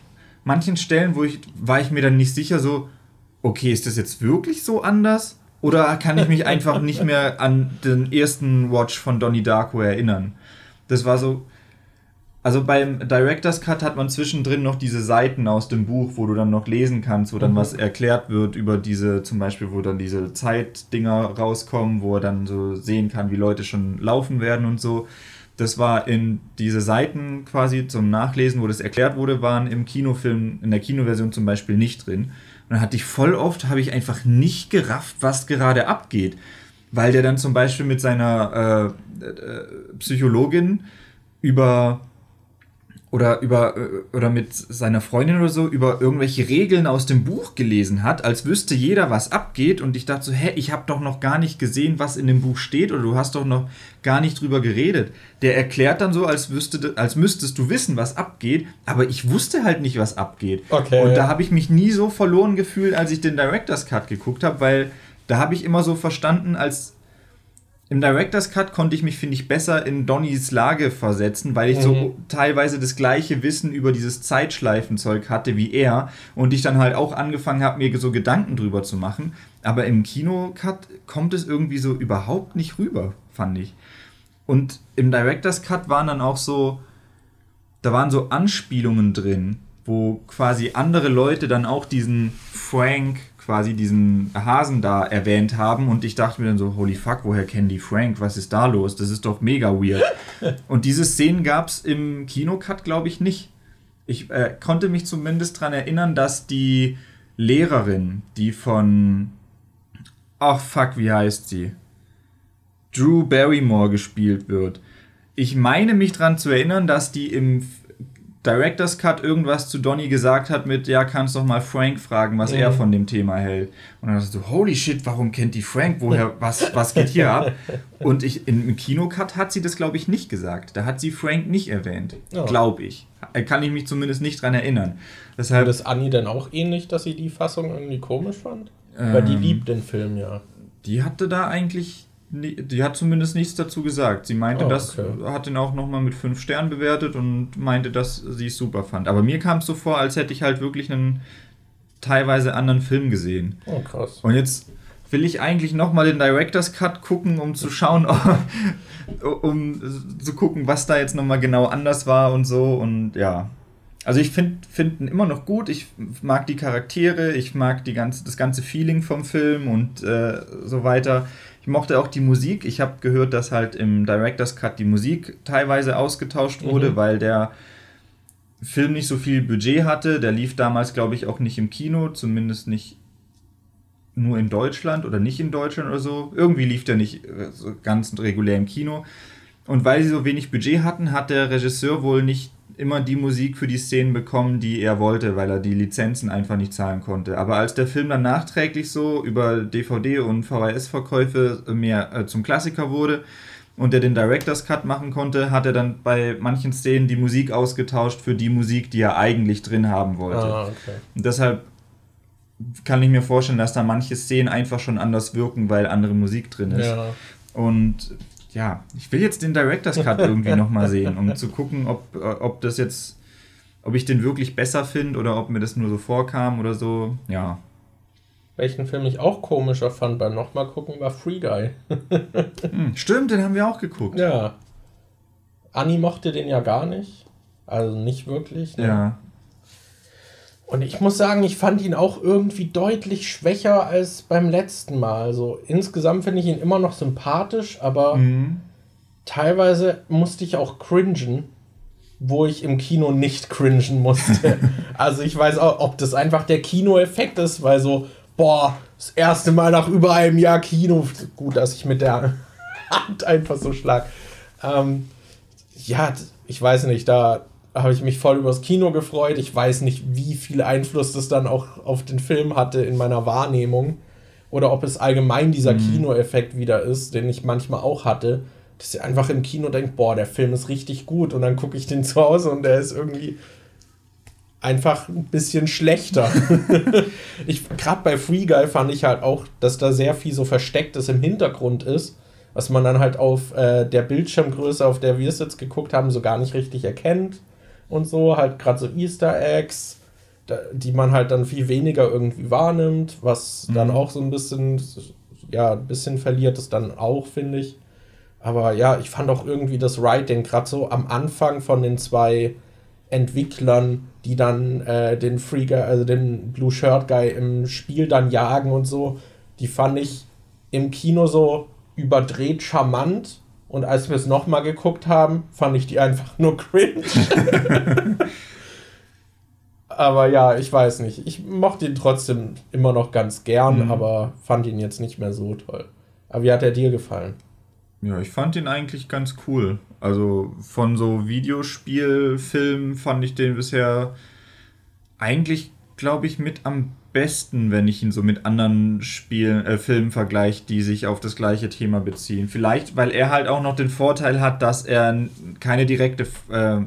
manchen Stellen, wo ich war ich mir dann nicht sicher, so, okay, ist das jetzt wirklich so anders? Oder kann ich mich *laughs* einfach nicht mehr an den ersten Watch von Donnie Darko erinnern? Das war so. Also beim Director's Cut hat man zwischendrin noch diese Seiten aus dem Buch, wo du dann noch lesen kannst, wo dann Mhm. was erklärt wird über diese, zum Beispiel, wo dann diese Zeitdinger rauskommen, wo er dann so sehen kann, wie Leute schon laufen werden und so. Das war in diese Seiten quasi zum Nachlesen, wo das erklärt wurde, waren im Kinofilm, in der Kinoversion zum Beispiel nicht drin. Und dann hatte ich voll oft, habe ich einfach nicht gerafft, was gerade abgeht. Weil der dann zum Beispiel mit seiner äh, äh, Psychologin über oder über äh, oder mit seiner Freundin oder so über irgendwelche Regeln aus dem Buch gelesen hat, als wüsste jeder, was abgeht und ich dachte so, hä, ich habe doch noch gar nicht gesehen, was in dem Buch steht oder du hast doch noch gar nicht drüber geredet. Der erklärt dann so, als wüsste als müsstest du wissen, was abgeht, aber ich wusste halt nicht, was abgeht. Okay. Und da habe ich mich nie so verloren gefühlt, als ich den Director's Cut geguckt habe, weil da habe ich immer so verstanden, als im Director's Cut konnte ich mich, finde ich, besser in Donnys Lage versetzen, weil ich so Mhm. teilweise das gleiche Wissen über dieses Zeitschleifenzeug hatte wie er und ich dann halt auch angefangen habe, mir so Gedanken drüber zu machen. Aber im Kino-Cut kommt es irgendwie so überhaupt nicht rüber, fand ich. Und im Director's Cut waren dann auch so, da waren so Anspielungen drin, wo quasi andere Leute dann auch diesen Frank, quasi diesen Hasen da erwähnt haben und ich dachte mir dann so, holy fuck, woher kennen die Frank? Was ist da los? Das ist doch mega weird. *laughs* und diese Szenen gab es im Kinocut, glaube ich, nicht. Ich äh, konnte mich zumindest daran erinnern, dass die Lehrerin, die von, ach fuck, wie heißt sie? Drew Barrymore gespielt wird. Ich meine mich daran zu erinnern, dass die im Director's Cut irgendwas zu Donny gesagt hat mit, ja, kannst doch mal Frank fragen, was Mhm. er von dem Thema hält. Und dann so, holy shit, warum kennt die Frank? Woher, *laughs* was, was geht hier ab? Und ich, im Kinocut hat sie das, glaube ich, nicht gesagt. Da hat sie Frank nicht erwähnt. Ja. Glaube ich. Kann ich mich zumindest nicht dran erinnern. Deshalb, das Anni denn auch ähnlich, dass sie die Fassung irgendwie komisch fand? Weil die Ähm. liebt den Film ja. die hatte da eigentlich, die hat zumindest nichts dazu gesagt. Sie meinte, Oh, das okay. hat ihn auch nochmal mit fünf Sternen bewertet und meinte, dass sie es super fand. Aber mir kam es so vor, als hätte ich halt wirklich einen teilweise anderen Film gesehen. Oh, krass. Und jetzt will ich eigentlich nochmal den Director's Cut gucken, um zu schauen, *laughs* um zu gucken, was da jetzt nochmal genau anders war und so. Und ja. Also ich finde find ihn immer noch gut. Ich mag die Charaktere, ich mag die ganze, das ganze Feeling vom Film und äh, so weiter. Ich mochte auch die Musik. Ich habe gehört, dass halt im Director's Cut die Musik teilweise ausgetauscht wurde, Mhm. weil der Film nicht so viel Budget hatte. Der lief damals, glaube ich, auch nicht im Kino, zumindest nicht nur in Deutschland oder nicht in Deutschland oder so. Irgendwie lief der nicht äh, so ganz regulär im Kino. Und weil sie so wenig Budget hatten, hat der Regisseur wohl nicht immer die Musik für die Szenen bekommen, die er wollte, weil er die Lizenzen einfach nicht zahlen konnte. Aber als der Film dann nachträglich so über DVD und VHS-Verkäufe mehr äh, zum Klassiker wurde und er den Director's Cut machen konnte, hat er dann bei manchen Szenen die Musik ausgetauscht für die Musik, die er eigentlich drin haben wollte. Ah, okay. Und deshalb kann ich mir vorstellen, dass da manche Szenen einfach schon anders wirken, weil andere Musik drin ist. Ja. Und ja, ich will jetzt den Director's Cut irgendwie nochmal sehen, um zu gucken, ob, äh, ob das jetzt, ob ich den wirklich besser finde oder ob mir das nur so vorkam oder so. Ja. Welchen Film ich auch komischer fand beim nochmal gucken, war Free Guy. *laughs* Hm, stimmt, den haben wir auch geguckt. Ja. Anni mochte den ja gar nicht. Also nicht wirklich. Ne? Ja. Und ich muss sagen, ich fand ihn auch irgendwie deutlich schwächer als beim letzten Mal. Also insgesamt finde ich ihn immer noch sympathisch, aber Mhm. teilweise musste ich auch cringen, wo ich im Kino nicht cringen musste. *laughs* also ich weiß auch, ob das einfach der Kinoeffekt ist, weil so, boah, das erste Mal nach über einem Jahr Kino. Gut, dass ich mit der Hand einfach so schlag. Ähm, ja, ich weiß nicht, da habe ich mich voll übers Kino gefreut. Ich weiß nicht, wie viel Einfluss das dann auch auf den Film hatte in meiner Wahrnehmung. Oder ob es allgemein dieser mhm. Kinoeffekt wieder ist, den ich manchmal auch hatte. Dass ihr einfach im Kino denkt, boah, der Film ist richtig gut. Und dann gucke ich den *laughs* zu Hause und der ist irgendwie einfach ein bisschen schlechter. *laughs* ich gerade bei Free Guy fand ich halt auch, dass da sehr viel so verstecktes im Hintergrund ist, was man dann halt auf äh, der Bildschirmgröße, auf der wir es jetzt geguckt haben, so gar nicht richtig erkennt und so, halt gerade so Easter Eggs, die man halt dann viel weniger irgendwie wahrnimmt, was mhm. dann auch so ein bisschen ja, ein bisschen verliert es dann auch, finde ich. Aber ja, ich fand auch irgendwie das Writing gerade so am Anfang von den zwei Entwicklern, die dann äh, den Free Guy, also den Blue Shirt Guy im Spiel dann jagen und so, die fand ich im Kino so überdreht charmant. Und als wir es nochmal geguckt haben, fand ich die einfach nur cringe. *laughs* aber ja, ich weiß nicht. Ich mochte ihn trotzdem immer noch ganz gern, mhm. aber fand ihn jetzt nicht mehr so toll. Aber wie hat er dir gefallen? Ja, ich fand ihn eigentlich ganz cool. Also von so Videospielfilmen fand ich den bisher eigentlich, glaube ich, mit am besten, wenn ich ihn so mit anderen Spielen, äh, Filmen vergleiche, die sich auf das gleiche Thema beziehen. Vielleicht, weil er halt auch noch den Vorteil hat, dass er keine direkte, äh,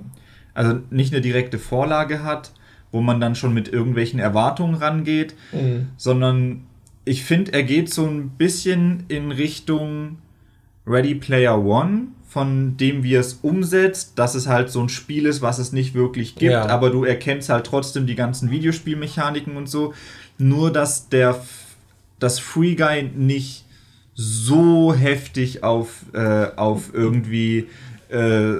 also nicht eine direkte Vorlage hat, wo man dann schon mit irgendwelchen Erwartungen rangeht, mhm. sondern ich finde, er geht so ein bisschen in Richtung Ready Player One, von dem wie es umsetzt, dass es halt so ein Spiel ist, was es nicht wirklich gibt, ja. aber du erkennst halt trotzdem die ganzen Videospielmechaniken und so. Nur dass der das Free Guy nicht so heftig auf, äh, auf irgendwie äh,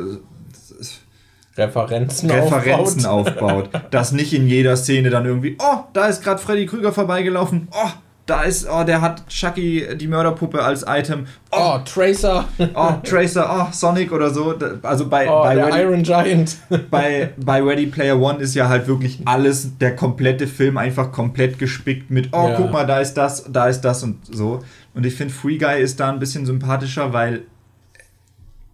Referenzen, Referenzen aufbaut. aufbaut. *laughs* dass nicht in jeder Szene dann irgendwie, oh, da ist gerade Freddy Krüger vorbeigelaufen, oh, da ist, oh, der hat Chucky, die Mörderpuppe, als Item. Oh, oh Tracer. Oh, Tracer, oh, Sonic oder so. Also bei, oh, bei der Ready, Iron Giant. *laughs* bei, bei Ready Player One ist ja halt wirklich *laughs* alles, der komplette Film einfach komplett gespickt mit, oh, ja. guck mal, da ist das, da ist das und so. Und ich finde, Free Guy ist da ein bisschen sympathischer, weil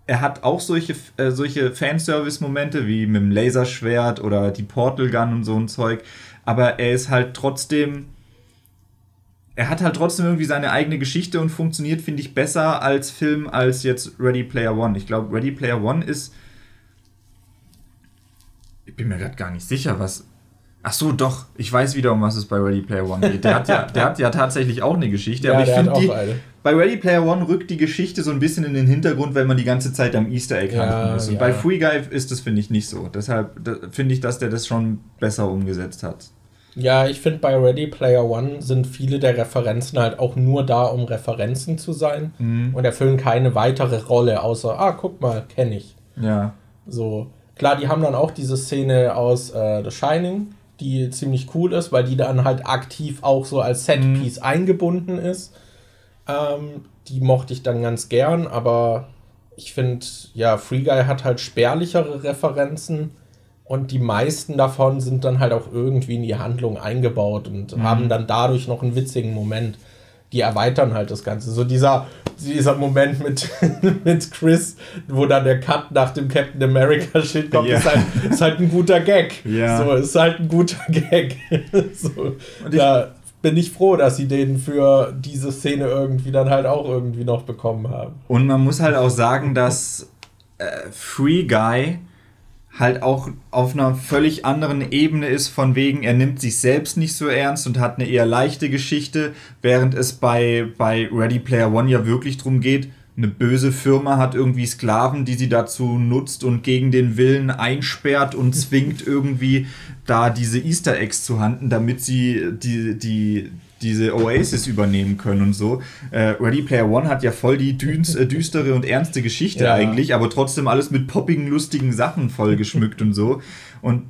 er hat auch solche, äh, solche Fanservice-Momente wie mit dem Laserschwert oder die Portal Gun und so ein Zeug. Aber er ist halt trotzdem er hat halt trotzdem irgendwie seine eigene Geschichte und funktioniert, finde ich, besser als Film als jetzt Ready Player One. Ich glaube, Ready Player One ist. Ich bin mir gerade gar nicht sicher, was. Ach so, doch. Ich weiß wieder, um was es bei Ready Player One geht. Der hat ja, *laughs* der hat ja tatsächlich auch eine Geschichte. Ja, aber ich finde, bei Ready Player One rückt die Geschichte so ein bisschen in den Hintergrund, wenn man die ganze Zeit am Easter Egg ja, ist. Und ja. bei Free Guy ist das, finde ich, nicht so. Deshalb finde ich, dass der das schon besser umgesetzt hat. Ja, ich finde bei Ready Player One sind viele der Referenzen halt auch nur da, um Referenzen zu sein mhm. und erfüllen keine weitere Rolle, außer, ah, guck mal, kenne ich. Ja. So. Klar, die haben dann auch diese Szene aus äh, The Shining, die ziemlich cool ist, weil die dann halt aktiv auch so als Setpiece mhm. eingebunden ist. Ähm, die mochte ich dann ganz gern, aber ich finde, ja, Free Guy hat halt spärlichere Referenzen und die meisten davon sind dann halt auch irgendwie in die Handlung eingebaut und mhm. haben dann dadurch noch einen witzigen Moment. Die erweitern halt das Ganze. So dieser, dieser Moment mit, *laughs* mit Chris, wo dann der Cut nach dem Captain America Shit kommt, ja. ist, halt, ist halt ein guter Gag. Ja. So, ist halt ein guter *laughs* Gag. so, und da bin ich froh, dass sie den für diese Szene irgendwie dann halt auch irgendwie noch bekommen haben. Und man muss halt auch sagen, dass äh, Free Guy halt auch auf einer völlig anderen Ebene ist, von wegen, er nimmt sich selbst nicht so ernst und hat eine eher leichte Geschichte, während es bei, bei Ready Player One ja wirklich darum geht, eine böse Firma hat irgendwie Sklaven, die sie dazu nutzt und gegen den Willen einsperrt und zwingt *laughs* irgendwie da diese Easter Eggs zu handen, damit sie die, die, diese Oasis übernehmen können und so. Äh, Ready Player One hat ja voll die düns, äh, düstere und ernste Geschichte ja. eigentlich, aber trotzdem alles mit poppigen, lustigen Sachen voll geschmückt und so. Und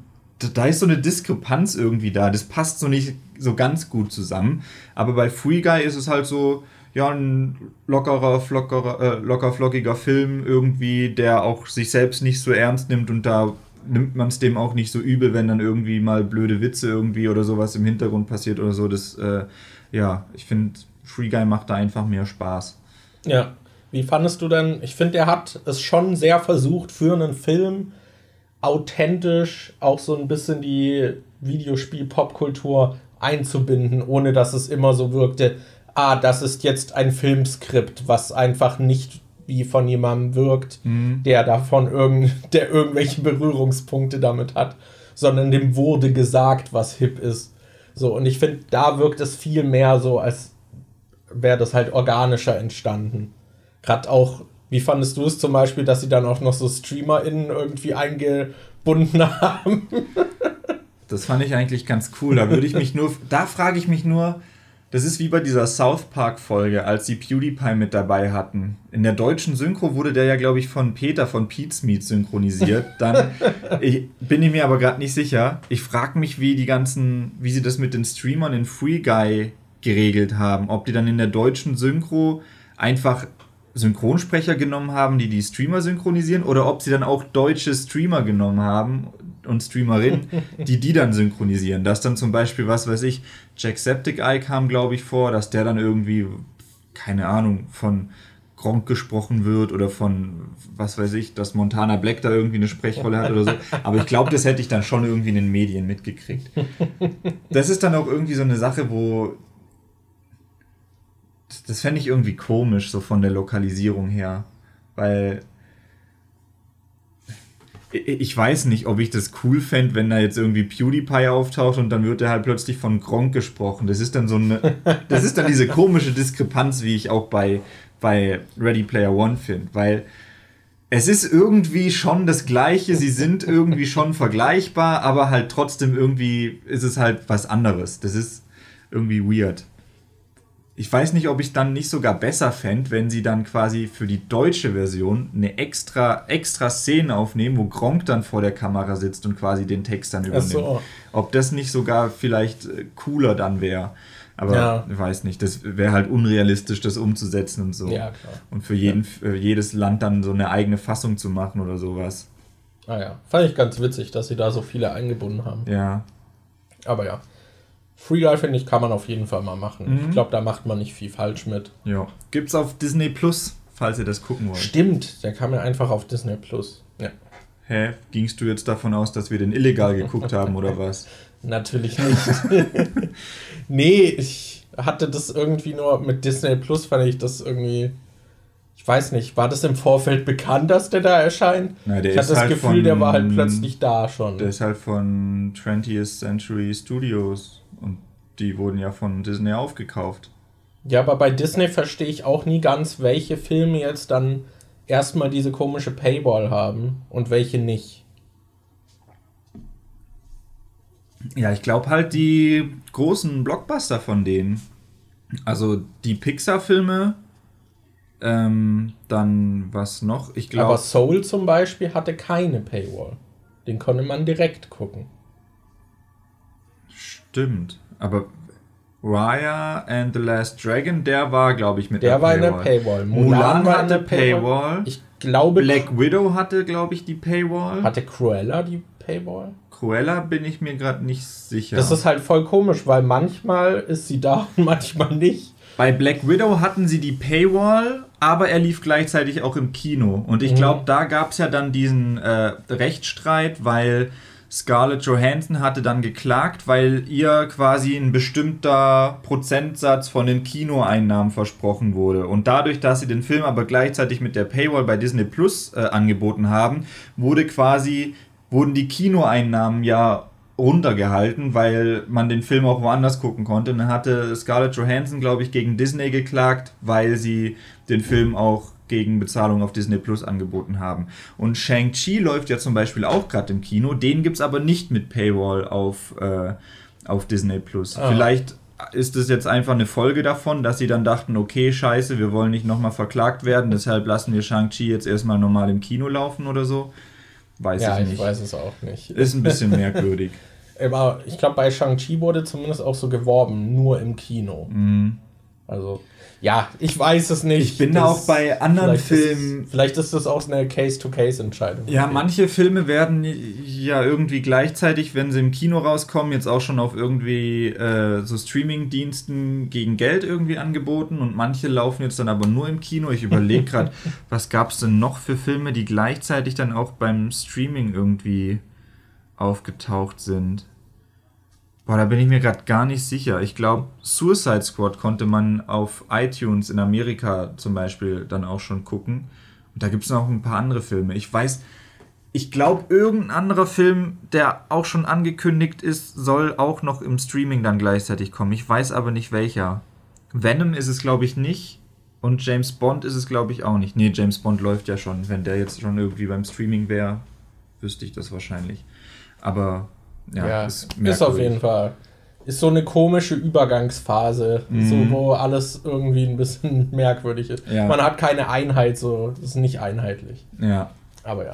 da ist so eine Diskrepanz irgendwie da. Das passt so nicht so ganz gut zusammen. Aber bei Free Guy ist es halt so, ja, ein lockerer, flockerer, äh, locker flockiger Film irgendwie, der auch sich selbst nicht so ernst nimmt und da nimmt man es dem auch nicht so übel, wenn dann irgendwie mal blöde Witze irgendwie oder sowas im Hintergrund passiert oder so. Das, äh, ja, ich finde, Free Guy macht da einfach mehr Spaß. Ja. Wie fandest du denn? Ich finde, er hat es schon sehr versucht, für einen Film authentisch auch so ein bisschen die Videospiel-Popkultur einzubinden, ohne dass es immer so wirkte, ah, das ist jetzt ein Filmskript, was einfach nicht wie von jemandem wirkt, mhm. der davon irgend, *laughs* der irgendwelche Berührungspunkte damit hat, sondern dem wurde gesagt, was hip ist. So, und ich finde, da wirkt es viel mehr so, als wäre das halt organischer entstanden. Gerade auch, wie fandest du es zum Beispiel, dass sie dann auch noch so StreamerInnen irgendwie eingebunden *laughs* haben? das fand ich eigentlich ganz cool. Da würde ich mich nur, da frage ich mich nur, das ist wie bei dieser South Park-Folge, als sie PewDiePie mit dabei hatten. In der deutschen Synchro wurde der ja, glaube ich, von Peter von Pete's Meat synchronisiert. Dann *laughs* ich, bin ich mir aber gerade nicht sicher. Ich frage mich, wie die ganzen, wie sie das mit den Streamern in Free Guy geregelt haben. Ob die dann in der deutschen Synchro einfach Synchronsprecher genommen haben, die die Streamer synchronisieren, oder ob sie dann auch deutsche Streamer genommen haben und Streamerinnen, *laughs* die die dann synchronisieren. Dass dann zum Beispiel, was weiß ich, Jacksepticeye kam, glaube ich, vor, dass der dann irgendwie, keine Ahnung, von Gronk gesprochen wird oder von, was weiß ich, dass Montana Black da irgendwie eine Sprechrolle hat oder so. Aber ich glaube, das hätte ich dann schon irgendwie in den Medien mitgekriegt. *laughs* Das ist dann auch irgendwie so eine Sache, wo das fände ich irgendwie komisch, so von der Lokalisierung her. Weil ich weiß nicht, ob ich das cool fände, wenn da jetzt irgendwie PewDiePie auftaucht und dann wird er halt plötzlich von Gronk gesprochen. Das ist dann so eine. *laughs* das ist dann diese komische Diskrepanz, wie ich auch bei, bei Ready Player One finde. Weil es ist irgendwie schon das Gleiche, sie sind irgendwie schon vergleichbar, aber halt trotzdem irgendwie ist es halt was anderes. Das ist irgendwie weird ich weiß nicht, ob ich dann nicht sogar besser fände, wenn sie dann quasi für die deutsche Version eine extra, extra Szene aufnehmen, wo Gronk dann vor der Kamera sitzt und quasi den Text dann übernimmt. So. Ob das nicht sogar vielleicht äh, cooler dann wäre. Aber ja. ich weiß nicht, das wäre halt unrealistisch, das umzusetzen und so. Ja, klar. Und für, jeden, für jedes Land dann so eine eigene Fassung zu machen oder sowas. Ah ja, fand ich ganz witzig, dass sie da so viele eingebunden haben. Ja. Aber ja. Free Guy, finde ich, kann man auf jeden Fall mal machen. Mhm. Ich glaube, da macht man nicht viel falsch mit. Ja. Gibt's auf Disney Plus, falls ihr das gucken wollt. Stimmt, der kam ja einfach auf Disney Plus. Ja. Hä? Gingst du jetzt davon aus, dass wir den illegal geguckt haben oder *laughs* was? Natürlich nicht. *laughs* nee, ich hatte das irgendwie nur mit Disney Plus, fand ich das irgendwie. Ich weiß nicht, war das im Vorfeld bekannt, dass der da erscheint? Na, der ich hatte das halt Gefühl, von, der war halt plötzlich da schon. Der ist halt von 20th Century Studios. Und die wurden ja von Disney aufgekauft. Ja, aber bei Disney verstehe ich auch nie ganz, welche Filme jetzt dann erstmal diese komische Paywall haben und welche nicht. Ja, ich glaube halt die großen Blockbuster von denen. Also die Pixar-Filme, ähm, dann was noch? Ich glaube. Aber Soul zum Beispiel hatte keine Paywall. Den konnte man direkt gucken. Stimmt. Aber Raya and the Last Dragon, der war, glaube ich, mit der war Paywall. in der Paywall. Mulan, Mulan war hatte Paywall. Paywall. Ich glaube. Black Widow hatte, glaube ich, die Paywall. Hatte Cruella die Paywall? Cruella bin ich mir gerade nicht sicher. Das ist halt voll komisch, weil manchmal ist sie da und *laughs* manchmal nicht. Bei Black Widow hatten sie die Paywall, aber er lief gleichzeitig auch im Kino. Und ich glaube, mhm. da gab es ja dann diesen äh, Rechtsstreit, weil Scarlett Johansson hatte dann geklagt, weil ihr quasi ein bestimmter Prozentsatz von den Kinoeinnahmen versprochen wurde. Und dadurch, dass sie den Film aber gleichzeitig mit der Paywall bei Disney Plus äh, angeboten haben, wurde quasi, wurden die Kinoeinnahmen ja runtergehalten, weil man den Film auch woanders gucken konnte. Und dann hatte Scarlett Johansson, glaube ich, gegen Disney geklagt, weil sie den Film auch gegen Bezahlung auf Disney Plus angeboten haben. Und Shang-Chi läuft ja zum Beispiel auch gerade im Kino, den gibt es aber nicht mit Paywall auf, äh, auf Disney Plus. Ah. Vielleicht ist es jetzt einfach eine Folge davon, dass sie dann dachten, okay, scheiße, wir wollen nicht nochmal verklagt werden, deshalb lassen wir Shang-Chi jetzt erstmal normal im Kino laufen oder so. Weiß ja, ich nicht. ich weiß es auch nicht. Ist ein bisschen *laughs* merkwürdig. Aber ich glaube, bei Shang-Chi wurde zumindest auch so geworben, nur im Kino. Mhm. Also, ja, ich weiß es nicht. Ich bin da auch bei anderen vielleicht Filmen. Ist, vielleicht ist das auch eine Case-to-Case-Entscheidung. Ja, manche Filme werden ja irgendwie gleichzeitig, wenn sie im Kino rauskommen, jetzt auch schon auf irgendwie äh, so Streaming-Diensten gegen Geld irgendwie angeboten und manche laufen jetzt dann aber nur im Kino. Ich überlege gerade, *laughs* was gab es denn noch für Filme, die gleichzeitig dann auch beim Streaming irgendwie aufgetaucht sind? Boah, da bin ich mir gerade gar nicht sicher. Ich glaube, Suicide Squad konnte man auf iTunes in Amerika zum Beispiel dann auch schon gucken. Und da gibt es noch ein paar andere Filme. Ich weiß, ich glaube, irgendein anderer Film, der auch schon angekündigt ist, soll auch noch im Streaming dann gleichzeitig kommen. Ich weiß aber nicht welcher. Venom ist es, glaube ich, nicht. Und James Bond ist es, glaube ich, auch nicht. Nee, James Bond läuft ja schon. Wenn der jetzt schon irgendwie beim Streaming wäre, wüsste ich das wahrscheinlich. Aber ja, ja ist, ist, auf jeden Fall. Ist so eine komische Übergangsphase, mhm. so, wo alles irgendwie ein bisschen *laughs* merkwürdig ist. Ja. Man hat keine Einheit, so ist nicht einheitlich. Ja. Aber ja.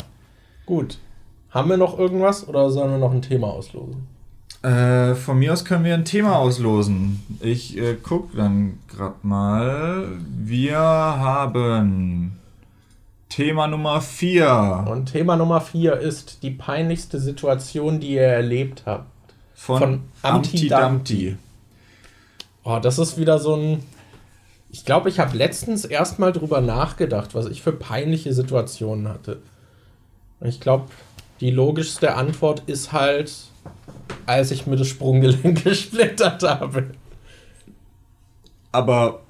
Gut. Haben wir noch irgendwas oder sollen wir noch ein Thema auslosen? Äh, von mir aus können wir ein Thema auslosen. Ich äh, guck dann gerade mal. Wir haben Thema Nummer 4. Und Thema Nummer 4 ist die peinlichste Situation, die ihr erlebt habt. Von, Von Amti Dumpty. Oh, das ist wieder so ein. Ich glaube, ich habe letztens erstmal drüber nachgedacht, was ich für peinliche Situationen hatte. Ich glaube, die logischste Antwort ist halt, als ich mir das Sprunggelenk *laughs* gesplittert habe. Aber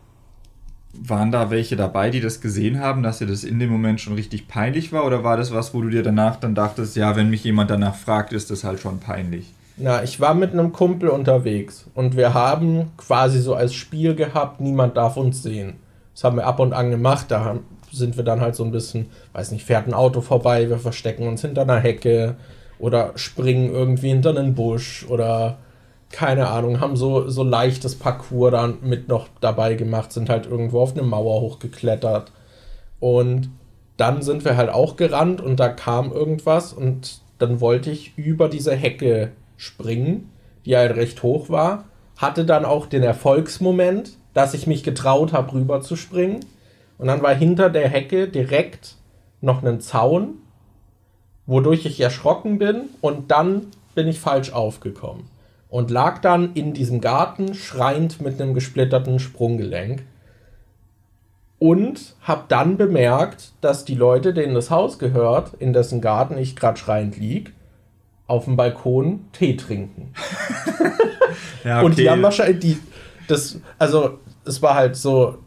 waren da welche dabei, die das gesehen haben, dass dir das in dem Moment schon richtig peinlich war? Oder war das was, wo du dir danach dann dachtest, ja, wenn mich jemand danach fragt, ist das halt schon peinlich? Na, ich war mit einem Kumpel unterwegs und wir haben quasi so als Spiel gehabt, niemand darf uns sehen. Das haben wir ab und an gemacht, da sind wir dann halt so ein bisschen, weiß nicht, fährt ein Auto vorbei, wir verstecken uns hinter einer Hecke oder springen irgendwie hinter einen Busch oder keine Ahnung, haben so, so leichtes Parcours dann mit noch dabei gemacht, sind halt irgendwo auf eine Mauer hochgeklettert. Und dann sind wir halt auch gerannt und da kam irgendwas und dann wollte ich über diese Hecke springen, die halt recht hoch war. Hatte dann auch den Erfolgsmoment, dass ich mich getraut habe, rüber zu springen. Und dann war hinter der Hecke direkt noch ein Zaun, wodurch ich erschrocken bin und dann bin ich falsch aufgekommen und lag dann in diesem Garten schreiend mit einem gesplitterten Sprunggelenk. Und habe dann bemerkt, dass die Leute, denen das Haus gehört, in dessen Garten ich gerade schreiend lieg, auf dem Balkon Tee trinken. *laughs* ja, okay. Und die haben wahrscheinlich die, das, also es war halt so,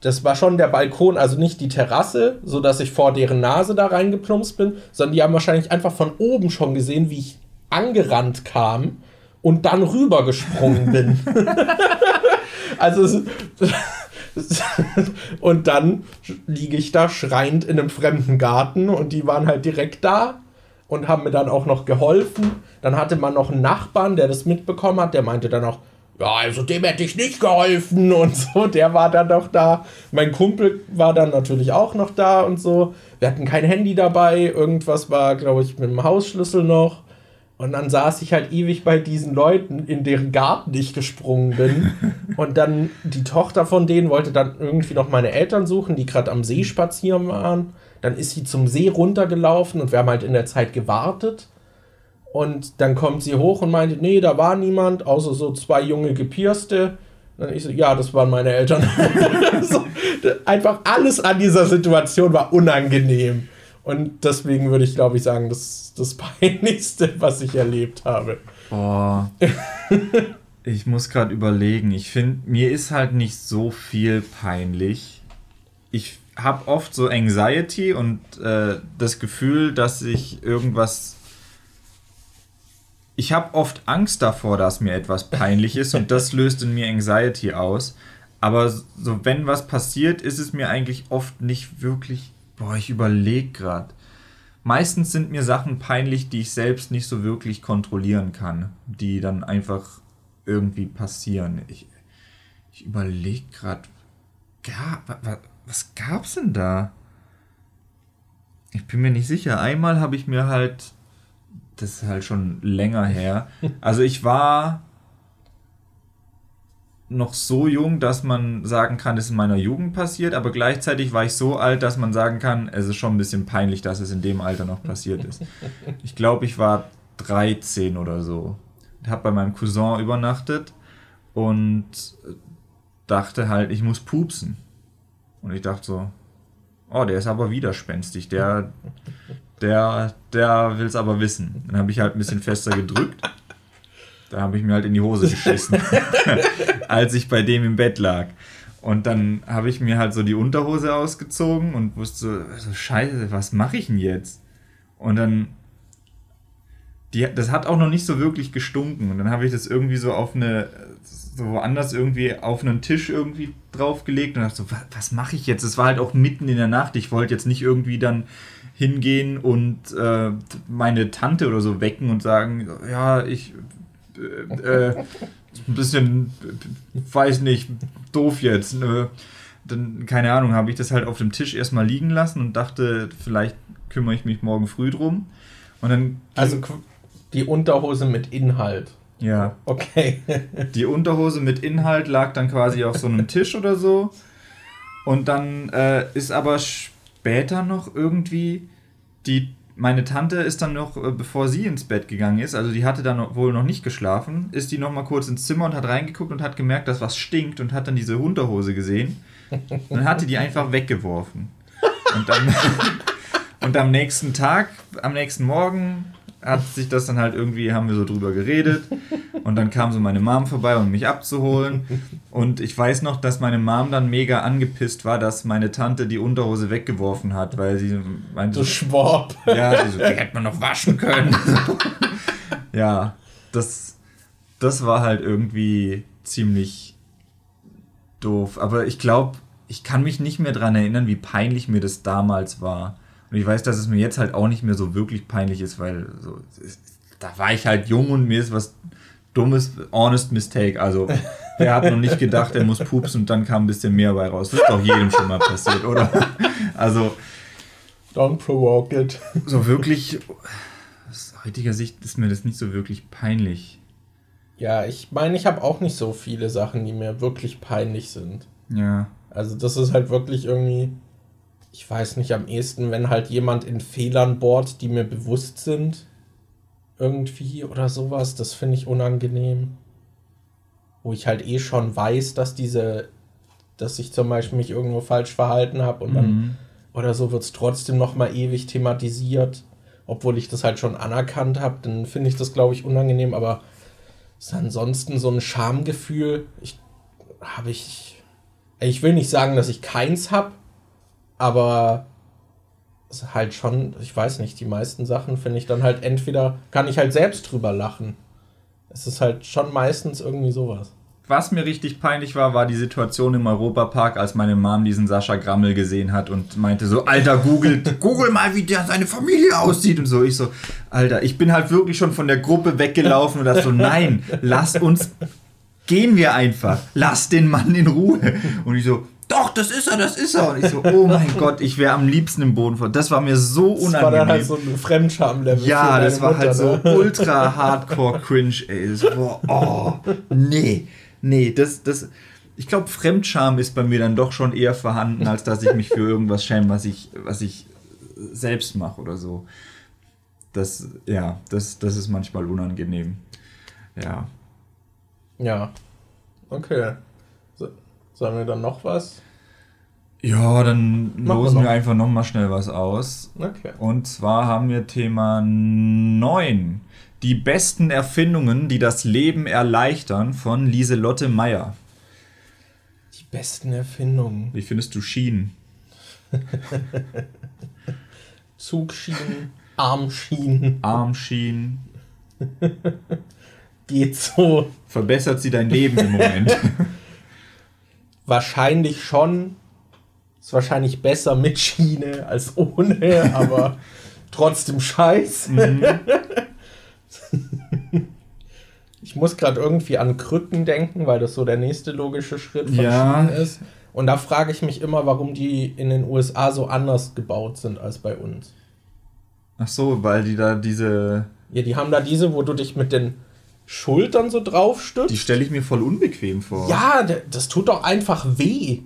das war schon der Balkon, also nicht die Terrasse, so dass ich vor deren Nase da reingeplumpst bin, sondern die haben wahrscheinlich einfach von oben schon gesehen, wie ich angerannt kam und dann rübergesprungen bin. *laughs* also *laughs* und dann liege ich da schreiend in einem fremden Garten und die waren halt direkt da und haben mir dann auch noch geholfen. Dann hatte man noch einen Nachbarn, der das mitbekommen hat, der meinte dann auch, ja, also dem hätte ich nicht geholfen und *laughs* so, der war dann noch da. Mein Kumpel war dann natürlich auch noch da und so. Wir hatten kein Handy dabei, irgendwas war, glaube ich, mit dem Hausschlüssel noch. Und dann saß ich halt ewig bei diesen Leuten, in deren Garten ich gesprungen bin. *laughs* und dann die Tochter von denen wollte dann irgendwie noch meine Eltern suchen, die gerade am See spazieren waren. Dann ist sie zum See runtergelaufen und wir haben halt in der Zeit gewartet. Und dann kommt sie hoch und meinte, nee, da war niemand, außer so zwei junge Gepierste. Dann ich so, ja, das waren meine Eltern. *laughs* so, einfach alles an dieser Situation war unangenehm. Und deswegen würde ich, glaube ich, sagen, das ist das *laughs* Peinlichste, was ich erlebt habe. Boah. ich muss gerade überlegen. Ich finde, mir ist halt nicht so viel peinlich. Ich habe oft so Anxiety und äh, das Gefühl, dass ich irgendwas. Ich habe oft Angst davor, dass mir etwas peinlich ist und das löst in mir Anxiety aus. Aber so, wenn was passiert, ist es mir eigentlich oft nicht wirklich Boah, ich überlege gerade. Meistens sind mir Sachen peinlich, die ich selbst nicht so wirklich kontrollieren kann, die dann einfach irgendwie passieren. Ich, ich überlege gerade, ja, was, was gab's denn da? Ich bin mir nicht sicher. Einmal habe ich mir halt, das ist halt schon länger her. Also ich war noch so jung, dass man sagen kann, es ist in meiner Jugend passiert, aber gleichzeitig war ich so alt, dass man sagen kann, es ist schon ein bisschen peinlich, dass es in dem Alter noch passiert ist. *laughs* Ich glaube, ich war 13 oder so. Ich habe bei meinem Cousin übernachtet und dachte halt, ich muss pupsen. Und ich dachte so, oh, der ist aber widerspenstig, der, der, der will es aber wissen. Dann habe ich halt ein bisschen fester gedrückt. Da habe ich mir halt in die Hose geschissen, *laughs* *laughs* als ich bei dem im Bett lag. Und dann habe ich mir halt so die Unterhose ausgezogen und wusste so, scheiße, was mache ich denn jetzt? Und dann, die, das hat auch noch nicht so wirklich gestunken. Und dann habe ich das irgendwie so auf eine, so woanders irgendwie auf einen Tisch irgendwie draufgelegt und dachte so, was, was mache ich jetzt? Es war halt auch mitten in der Nacht. Ich wollte jetzt nicht irgendwie dann hingehen und äh, meine Tante oder so wecken und sagen, ja, ich äh, äh, ein bisschen, weiß nicht, doof jetzt. Ne? Dann, keine Ahnung, habe ich das halt auf dem Tisch erstmal liegen lassen und dachte, vielleicht kümmere ich mich morgen früh drum. Und dann. Also die Unterhose mit Inhalt. Ja. Okay. die Unterhose mit Inhalt lag dann quasi auf so einem Tisch oder so. Und dann äh, ist aber später noch irgendwie die meine Tante ist dann noch, äh, bevor sie ins Bett gegangen ist, also die hatte dann wohl noch nicht geschlafen, ist die noch mal kurz ins Zimmer und hat reingeguckt und hat gemerkt, dass was stinkt und hat dann diese Unterhose gesehen. Dann hatte die einfach weggeworfen. Und dann *laughs* und am nächsten Tag, am nächsten Morgen hat sich das dann halt irgendwie, haben wir so drüber geredet. *laughs* Und dann kam so meine Mom vorbei, um mich abzuholen. Und ich weiß noch, dass meine Mom dann mega angepisst war, dass meine Tante die Unterhose weggeworfen hat, weil sie meinte. Du Schwab. Ja, die, so, die hätte man noch waschen können. *laughs* ja, das, das war halt irgendwie ziemlich doof. Aber ich glaube, ich kann mich nicht mehr daran erinnern, wie peinlich mir das damals war. Und ich weiß, dass es mir jetzt halt auch nicht mehr so wirklich peinlich ist, weil so, da war ich halt jung und mir ist was dummes, honest mistake. Also, wer hat noch nicht gedacht, er muss pupsen und dann kam ein bisschen mehr bei raus. Das ist doch jedem schon mal passiert, oder? Also. Don't provoke it. So wirklich, aus heutiger Sicht ist mir das nicht so wirklich peinlich. Ja, ich meine, ich habe auch nicht so viele Sachen, die mir wirklich peinlich sind. Ja. Also, das ist halt wirklich irgendwie ich weiß nicht, am ehesten, wenn halt jemand in Fehlern bohrt, die mir bewusst sind. Irgendwie oder sowas. Das finde ich unangenehm. Wo ich halt eh schon weiß, dass diese, dass ich zum Beispiel mich irgendwo falsch verhalten habe und mhm. dann oder so wird es trotzdem noch mal ewig thematisiert, obwohl ich das halt schon anerkannt habe, dann finde ich das, glaube ich, unangenehm, aber ist ansonsten so ein Schamgefühl, ich habe ich, ich will nicht sagen, dass ich keins habe, aber halt schon, ich weiß nicht, die meisten Sachen finde ich dann halt entweder, kann ich halt selbst drüber lachen. Es ist halt schon meistens irgendwie sowas. Was mir richtig peinlich war, war die Situation im Europapark, als meine Mom diesen Sascha Grammel gesehen hat und meinte so, Alter, google, *laughs* google mal, wie der seine Familie aussieht und so. Ich so, Alter, ich bin halt wirklich schon von der Gruppe weggelaufen und dachte so, nein, lass uns, gehen wir einfach, lass den Mann in Ruhe. Und ich so, doch, das ist er, das ist er. Und ich so, oh mein *laughs* Gott, ich wäre am liebsten im Boden vor. Das war mir so unangenehm. Das war dann halt so ein Fremdscham-Level. Ja, das war halt Mutter, halt ne? so *laughs* ultra hardcore cringe, ey. Das war, oh, nee, nee, das, das, ich glaube, Fremdscham ist bei mir dann doch schon eher vorhanden, als dass ich mich für irgendwas schäme, was ich, was ich selbst mache oder so. Das, ja, das, das ist manchmal unangenehm. Ja. Ja. Okay. Sollen wir dann noch was? Ja, dann Machen losen wir, wir einfach noch mal schnell was aus. Okay. Und zwar haben wir Thema 9. Die besten Erfindungen, die das Leben erleichtern, von Lieselotte Meyer. Die besten Erfindungen. Wie findest du Schienen? *laughs* Zugschienen, Armschienen. Armschienen. *laughs* Geht so. Verbessert sie dein Leben im Moment? *laughs* Wahrscheinlich schon. Ist wahrscheinlich besser mit Schiene als ohne, *laughs* aber trotzdem scheiße. Mhm. *laughs* ich muss gerade irgendwie an Krücken denken, weil das so der nächste logische Schritt von ja. Schienen ist. Und da frage ich mich immer, warum die in den USA so anders gebaut sind als bei uns. Ach so, weil die da diese. Ja, die haben da diese, wo du dich mit den Schultern so drauf stützt. Die stelle ich mir voll unbequem vor. Ja, das tut doch einfach weh.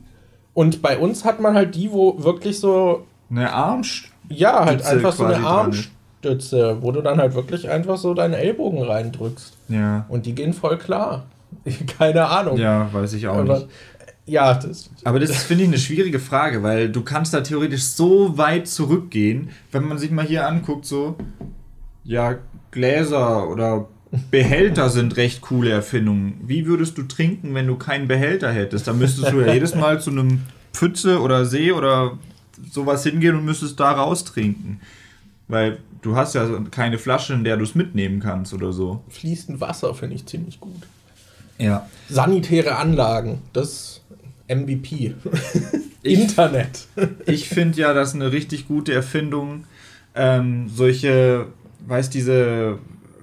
Und bei uns hat man halt die, wo wirklich so, Eine Arm. ja, halt einfach so eine quasi dran. Armstütze, wo du dann halt wirklich einfach so deinen Ellbogen reindrückst. Ja. Und die gehen voll klar. *laughs* Keine Ahnung. Ja, weiß ich auch Aber, nicht. ja, das, Aber das finde ich eine schwierige Frage, weil du kannst da theoretisch so weit zurückgehen, wenn man sich mal hier anguckt, so, ja, Gläser oder Behälter sind recht coole Erfindungen. Wie würdest du trinken, wenn du keinen Behälter hättest? Da müsstest du ja jedes Mal zu einem Pfütze oder See oder sowas hingehen und müsstest da raustrinken. Weil du hast ja keine Flasche, in der du es mitnehmen kannst oder so. fließend Wasser finde ich ziemlich gut. Ja. Sanitäre Anlagen, das MVP. *laughs* Ich- Internet. Ich finde ja, dass eine richtig gute Erfindung ähm, solche, weiß diese,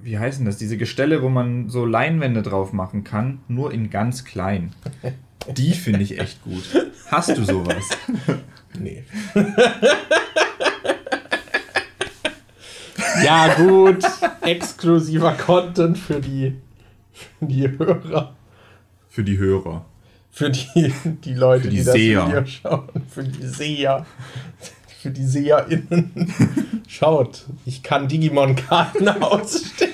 wie heißen das, diese Gestelle, wo man so Leinwände drauf machen kann, nur in ganz klein. Die finde ich echt gut. Hast du sowas? *laughs* Nee. ja, gut. Exklusiver Content für die, für die Hörer. Für die Hörer. Für die, die Leute, Für die die, das Seher. Video schauen. Für die Seher. Für die SeherInnen. *laughs* Schaut, ich kann Digimon-Karten *laughs* ausstellen.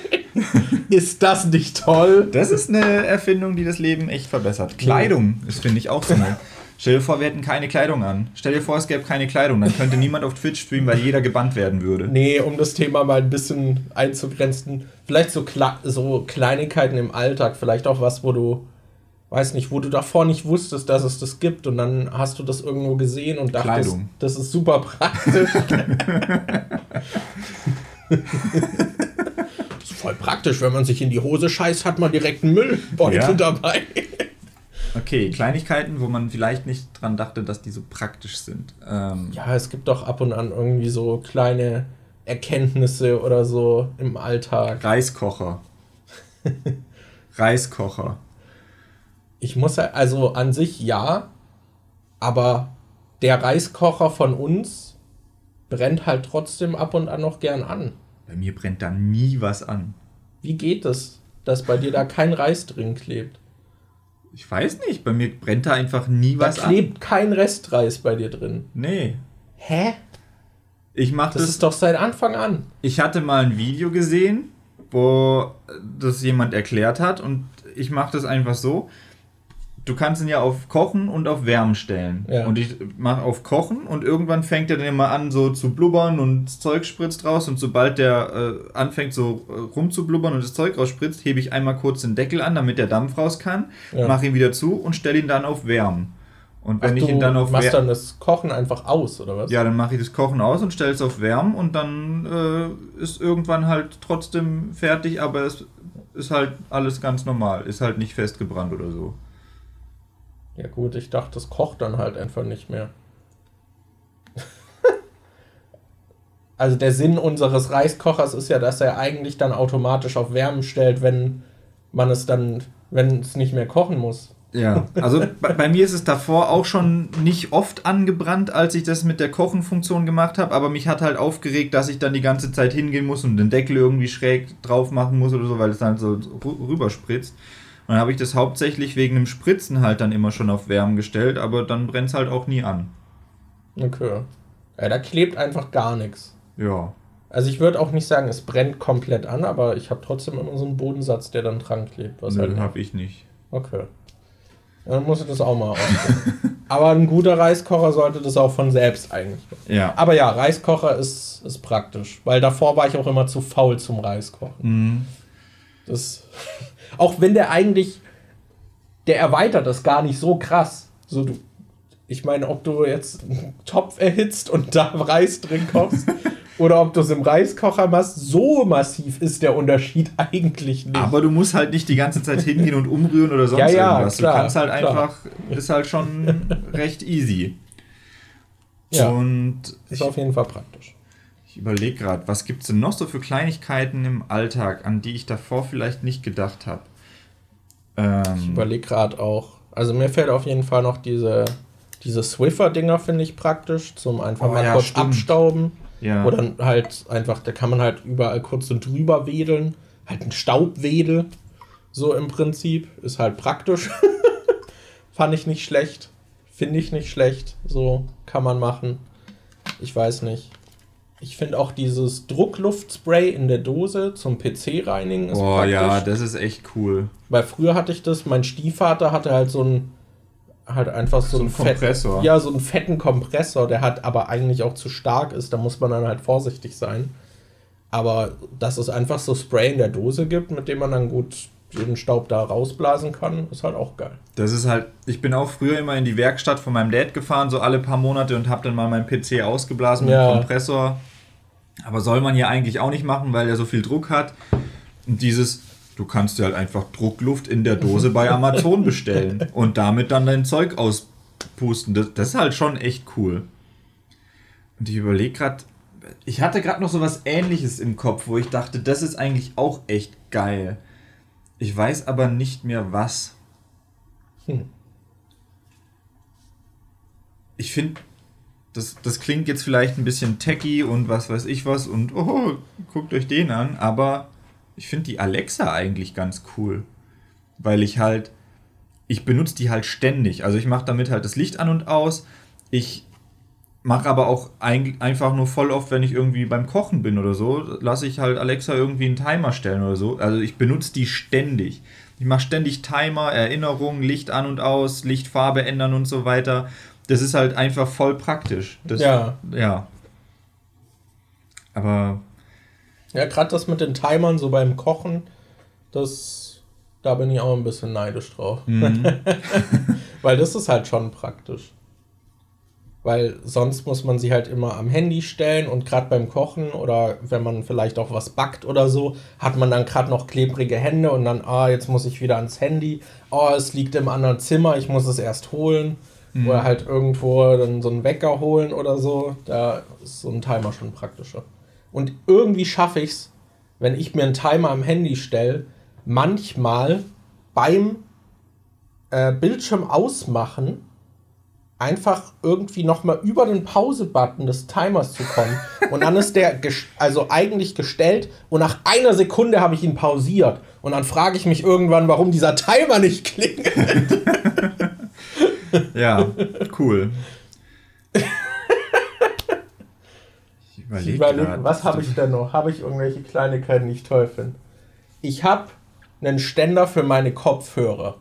Ist das nicht toll? Das ist eine Erfindung, die das Leben echt verbessert. Kleidung ist, finde ich, auch so eine. Stell dir vor, wir hätten keine Kleidung an. Stell dir vor, es gäbe keine Kleidung. Dann könnte niemand auf Twitch streamen, weil jeder gebannt werden würde. Nee, um das Thema mal ein bisschen einzugrenzen. Vielleicht so, Kle so Kleinigkeiten im Alltag. Vielleicht auch was, wo du, weiß nicht, wo du davor nicht wusstest, dass es das gibt. Und dann hast du das irgendwo gesehen und dachtest, Kleidung. das ist super praktisch. *laughs* das ist voll praktisch, wenn man sich in die Hose scheißt, hat man direkt einen Müllbeutel Ja. dabei. Okay, Kleinigkeiten, wo man vielleicht nicht dran dachte, dass die so praktisch sind. Ähm, Ja, es gibt doch ab und an irgendwie so kleine Erkenntnisse oder so im Alltag. Reiskocher. *laughs* Reiskocher. Ich muss ja, also an sich ja, aber der Reiskocher von uns brennt halt trotzdem ab und an noch gern an. Bei mir brennt da nie was an. Wie geht es, dass bei dir da kein Reis drin klebt? Ich weiß nicht, bei mir brennt da einfach nie Da was klebt kein Restreis bei dir drin. an. Nee. Hä? Ich mach Das das. ist doch seit Anfang an. ich hatte mal ein Video gesehen, wo das jemand erklärt hat und ich mache das einfach so. Du kannst ihn ja auf Kochen und auf Wärmen stellen. Ja. Und ich mache auf Kochen und irgendwann fängt er dann immer an, so zu blubbern und das Zeug spritzt raus. Und sobald der äh, anfängt, so äh, rumzublubbern und das Zeug rausspritzt, hebe ich einmal kurz den Deckel an, damit der Dampf raus kann, Ja. mache ihn wieder zu und stelle ihn dann auf Wärmen. Und wenn Ach, ich ihn dann auf machst dann das Kochen einfach aus, oder was? ja, dann mache ich das Kochen aus und stelle es auf Wärmen und dann äh, ist irgendwann halt trotzdem fertig, aber es ist halt alles ganz normal. Ist halt nicht festgebrannt oder so. Ja gut, ich dachte, das kocht dann halt einfach nicht mehr. *laughs* also der Sinn unseres Reiskochers ist ja, dass er eigentlich dann automatisch auf Wärme stellt, wenn man es dann, wenn es nicht mehr kochen muss. Ja, also bei, bei mir ist es davor auch schon nicht oft angebrannt, als ich das mit der Kochenfunktion gemacht habe, aber mich hat halt aufgeregt, dass ich dann die ganze Zeit hingehen muss und den Deckel irgendwie schräg drauf machen muss oder so, weil es dann so rü- rüberspritzt. Und dann habe ich das hauptsächlich wegen dem Spritzen halt dann immer schon auf Wärmen gestellt, aber dann brennt es halt auch nie an. Okay. Ja, da klebt einfach gar nichts. Ja. Also ich würde auch nicht sagen, es brennt komplett an, aber ich habe trotzdem immer so einen Bodensatz, der dann dran klebt. Was halt Nö, habe ich nicht. Okay. Dann muss ich das auch mal ausprobieren. *laughs* Aber ein guter Reiskocher sollte das auch von selbst eigentlich. Ja. Aber ja, Reiskocher ist, ist praktisch, weil davor war ich auch immer zu faul zum Reiskochen. Mhm. Das, *laughs* auch wenn der eigentlich, der erweitert das gar nicht so krass. So du, ich meine, ob du jetzt einen Topf erhitzt und da *laughs* Reis drin kochst oder ob du es im Reiskocher machst, so massiv ist der Unterschied *laughs* eigentlich nicht. Aber du musst halt nicht die ganze Zeit hingehen und umrühren oder sonst Ja, ja, irgendwas. klar, du kannst halt klar. einfach, ist halt schon *laughs* recht easy. Ja. Und ist auf jeden Fall praktisch. Ich überlege gerade, was gibt es denn noch so für Kleinigkeiten im Alltag, an die ich davor vielleicht nicht gedacht habe? Ich Ähm, überlege gerade auch. Also mir fällt auf jeden Fall noch diese, diese Swiffer-Dinger, finde ich praktisch, zum einfach Oh mal ja, kurz stimmt. abstauben. ja. Oder halt einfach, da kann man halt überall kurz so drüber wedeln. Halt ein Staubwedel. So im Prinzip. Ist halt praktisch. *laughs* Fand ich nicht schlecht. Finde ich nicht schlecht. So kann man machen. Ich weiß nicht. Ich finde auch dieses Druckluftspray in der Dose zum PC reinigen ist Oh ja, das ist echt cool. Weil früher hatte ich das, mein Stiefvater hatte halt so ein halt einfach so, so ein Kompressor. Fett, ja, so einen fetten Kompressor, der hat aber eigentlich auch zu stark ist, da muss man dann halt vorsichtig sein. Aber dass es einfach so Spray in der Dose gibt, mit dem man dann gut den Staub da rausblasen kann, ist halt auch geil. Das ist halt, ich bin auch früher immer in die Werkstatt von meinem Dad gefahren, so alle paar Monate und habe dann mal meinen PC ausgeblasen mit ja. Kompressor. Aber soll man ja eigentlich auch nicht machen, weil er so viel Druck hat. Und dieses, du kannst dir halt einfach Druckluft in der Dose bei *laughs* Amazon bestellen und damit dann dein Zeug auspusten. Das, das ist halt schon echt cool. Und ich überlege gerade, ich hatte gerade noch so was ähnliches im Kopf, wo ich dachte, das ist eigentlich auch echt geil. Ich weiß aber nicht mehr was. Hm. Ich finde, das, das klingt jetzt vielleicht ein bisschen techy und was weiß ich was und oh, guckt euch den an, aber ich finde die Alexa eigentlich ganz cool. Weil ich halt, ich benutze die halt ständig. Also ich mache damit halt das Licht an und aus. Ich mache aber auch ein, einfach nur voll oft, wenn ich irgendwie beim Kochen bin oder so, lasse ich halt Alexa irgendwie einen Timer stellen oder so. Also ich benutze die ständig. Ich mache ständig Timer, Erinnerungen, Licht an und aus, Lichtfarbe ändern und so weiter. Das ist halt einfach voll praktisch. Das, ja. Ja. Aber. Ja, gerade das mit den Timern so beim Kochen, das. Da bin ich auch ein bisschen neidisch drauf. Mhm. *laughs* Weil das ist halt schon praktisch. Weil sonst muss man sie halt immer am Handy stellen und gerade beim Kochen oder wenn man vielleicht auch was backt oder so, hat man dann gerade noch klebrige Hände und dann, ah, jetzt muss ich wieder ans Handy. Oh, es liegt im anderen Zimmer, ich muss es erst holen. Mhm. Oder halt irgendwo dann so einen Wecker holen oder so. Da ist so ein Timer schon praktischer. Und irgendwie schaffe ich es, wenn ich mir einen Timer am Handy stelle, manchmal beim äh, Bildschirm ausmachen einfach irgendwie nochmal über den Pause-Button des Timers zu kommen. Und dann ist der also eigentlich gestellt und nach einer Sekunde habe ich ihn pausiert. Und dann frage ich mich irgendwann, warum dieser Timer nicht klingelt. *laughs* ja, cool. Ich überlege, überleg, was habe ich denn noch? Habe ich irgendwelche Kleinigkeiten, die ich toll finde? Ich habe einen Ständer für meine Kopfhörer.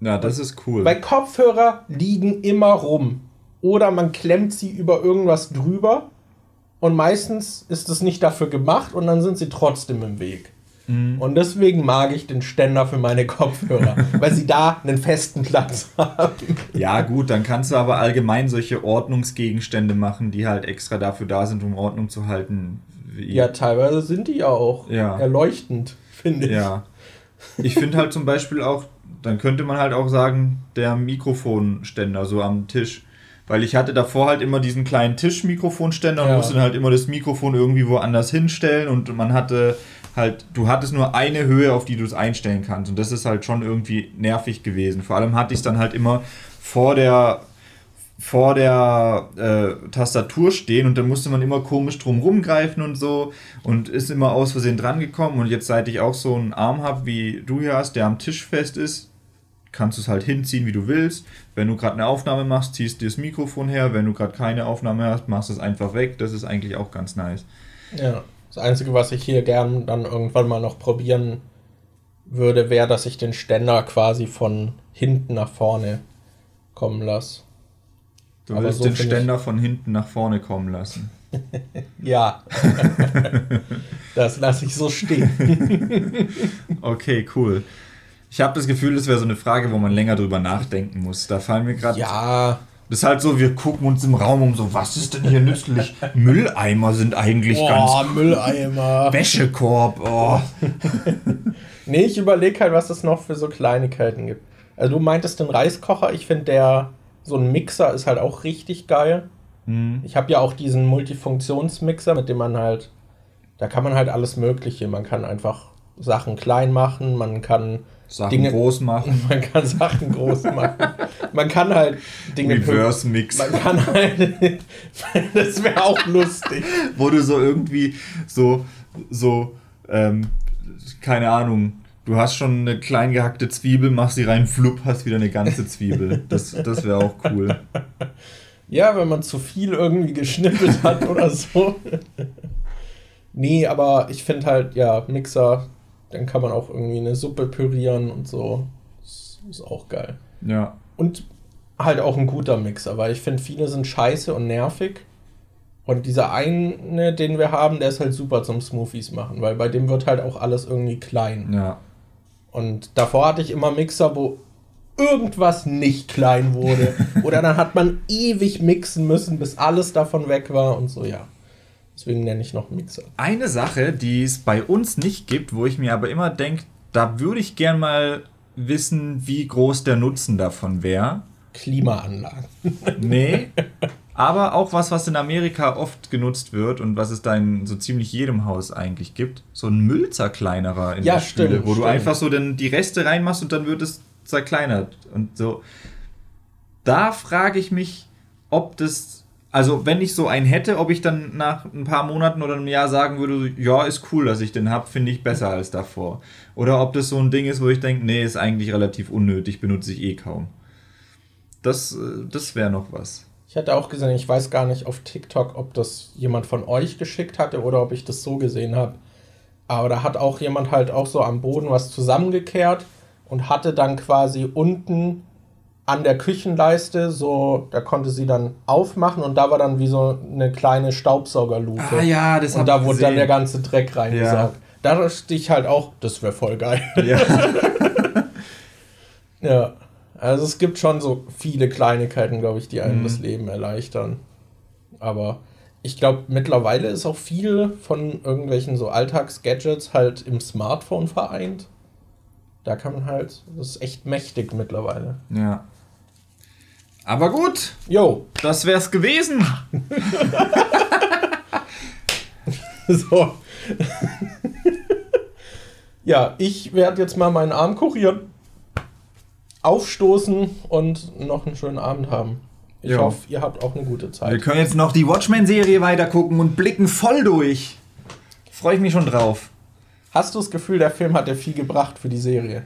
Ja, das ist cool. Weil Kopfhörer liegen immer rum. Oder man klemmt sie über irgendwas drüber. Und meistens ist es nicht dafür gemacht und dann sind sie trotzdem im Weg. Mhm. Und deswegen mag ich den Ständer für meine Kopfhörer, *laughs* weil sie da einen festen Platz haben. Ja, gut, dann kannst du aber allgemein solche Ordnungsgegenstände machen, die halt extra dafür da sind, um Ordnung zu halten. ja, teilweise sind die ja auch ja. erleuchtend, finde ich. Ja. Ich finde halt zum Beispiel auch dann könnte man halt auch sagen, der Mikrofonständer so am Tisch. Weil ich hatte davor halt immer diesen kleinen Tischmikrofonständer und ja. musste dann halt immer das Mikrofon irgendwie woanders hinstellen und man hatte halt, du hattest nur eine Höhe, auf die du es einstellen kannst. Und das ist halt schon irgendwie nervig gewesen. Vor allem hatte ich es dann halt immer vor der vor der äh, Tastatur stehen und dann musste man immer komisch drum rumgreifen und so und ist immer aus Versehen dran gekommen und jetzt seit ich auch so einen Arm habe, wie du hier hast, der am Tisch fest ist, kannst du es halt hinziehen, wie du willst. Wenn du gerade eine Aufnahme machst, ziehst du das Mikrofon her. Wenn du gerade keine Aufnahme hast, machst du es einfach weg. Das ist eigentlich auch ganz nice. Ja, das Einzige, was ich hier gern dann irgendwann mal noch probieren würde, wäre, dass ich den Ständer quasi von hinten nach vorne kommen lasse. Du willst so den Ständer von hinten nach vorne kommen lassen. *laughs* ja. *laughs* das lasse ich so stehen. *laughs* okay, cool. Ich habe das Gefühl, das wäre so eine Frage, wo man länger drüber nachdenken muss. Da fallen mir gerade. Ja. Das ist halt so, wir gucken uns im Raum um, so, was ist denn hier nützlich? Mülleimer sind eigentlich oh, ganz. Oh, Mülleimer. Wäschekorb, oh. *laughs* nee, ich überlege halt, was es noch für so Kleinigkeiten gibt. Also, du meintest den Reiskocher, ich finde der, so ein Mixer ist halt auch richtig geil. Mhm. Ich habe ja auch diesen Multifunktionsmixer, mit dem man halt, da kann man halt alles Mögliche. Man kann einfach Sachen klein machen, man kann Sachen Dinge, groß machen. *laughs* Man kann Sachen groß machen. Man kann halt Dinge. Reverse Mix. Man kann halt. *laughs* das wäre auch lustig. Wo du so irgendwie so, so, ähm, keine Ahnung, Du hast schon eine klein gehackte Zwiebel, machst sie rein, flupp, hast wieder eine ganze Zwiebel. Das, das wäre auch cool. Ja, wenn man zu viel irgendwie geschnippelt hat oder so. nee, aber ich finde halt, ja, Mixer, dann kann man auch irgendwie eine Suppe pürieren und so. Das ist auch geil. Ja. Und halt auch ein guter Mixer, weil ich finde, viele sind scheiße und nervig. Und dieser eine, den wir haben, der ist halt super zum Smoothies machen, weil bei dem wird halt auch alles irgendwie klein. Ja. Und davor hatte ich immer Mixer, wo irgendwas nicht klein wurde. *laughs* Oder dann hat man ewig mixen müssen, bis alles davon weg war und so, ja. Deswegen nenne ich noch Mixer. Eine Sache, die es bei uns nicht gibt, wo ich mir aber immer denke, da würde ich gern mal wissen, wie groß der Nutzen davon wäre. Klimaanlagen. *laughs* Nee. Aber auch was, was in Amerika oft genutzt wird und was es da in so ziemlich jedem Haus eigentlich gibt. So ein Müllzerkleinerer in Ja, der Spüle, stimmt, wo du stimmt. einfach so dann die Reste reinmachst und dann wird es zerkleinert. Und so. Da frage ich mich, ob das. Also, wenn ich so einen hätte, ob ich dann nach ein paar Monaten oder einem Jahr sagen würde, ja, ist cool, dass ich den habe, finde ich besser als davor. Oder ob das so ein Ding ist, wo ich denke, nee, ist eigentlich relativ unnötig, benutze ich eh kaum. Das, äh, das wäre noch was. Ich hatte auch gesehen, ich weiß gar nicht auf TikTok, ob das jemand von euch geschickt hatte oder ob ich das so gesehen habe. Aber da hat auch jemand halt auch so am Boden was zusammengekehrt und hatte dann quasi unten an der Küchenleiste so, da konnte sie dann aufmachen und da war dann wie so eine kleine Staubsaugerluke. Ah ja, das und da wurde dann gesehen. der ganze Dreck reingesaugt. Ja. Da dachte ich halt auch, das wäre voll geil. Ja. *laughs* Ja, also es gibt schon so viele Kleinigkeiten, glaube ich, die einem Mhm. das Leben erleichtern. Aber ich glaube, mittlerweile ist auch viel von irgendwelchen so Alltagsgadgets halt im Smartphone vereint. Da kann man halt, das ist echt mächtig mittlerweile. ja. Aber gut, Jo, das wär's gewesen. *laughs* so. ja, ich werde jetzt mal meinen Arm kurieren, aufstoßen und noch einen schönen Abend haben. Ich Jo. hoffe, ihr habt auch eine gute Zeit. Wir können jetzt noch die Watchmen-Serie weitergucken und blicken voll durch. Freue ich mich schon drauf. Hast du das Gefühl, der Film hat dir viel gebracht für die Serie?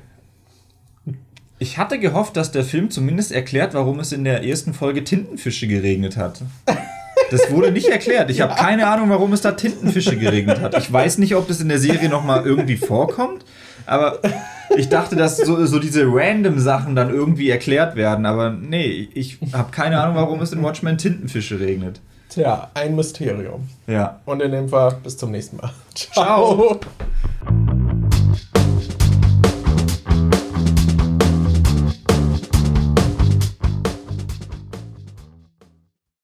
Ich hatte gehofft, dass der Film zumindest erklärt, warum es in der ersten Folge Tintenfische geregnet hat. Das wurde nicht erklärt. Ich habe keine Ahnung, warum es da Tintenfische geregnet hat. Ich weiß nicht, ob das in der Serie nochmal irgendwie vorkommt, aber ich dachte, dass so, so diese random Sachen dann irgendwie erklärt werden. Aber nee, ich habe keine Ahnung, warum es in Watchmen Tintenfische regnet. Tja, ein Mysterium. Ja. Und in dem Fall bis zum nächsten Mal. Ciao. Ciao.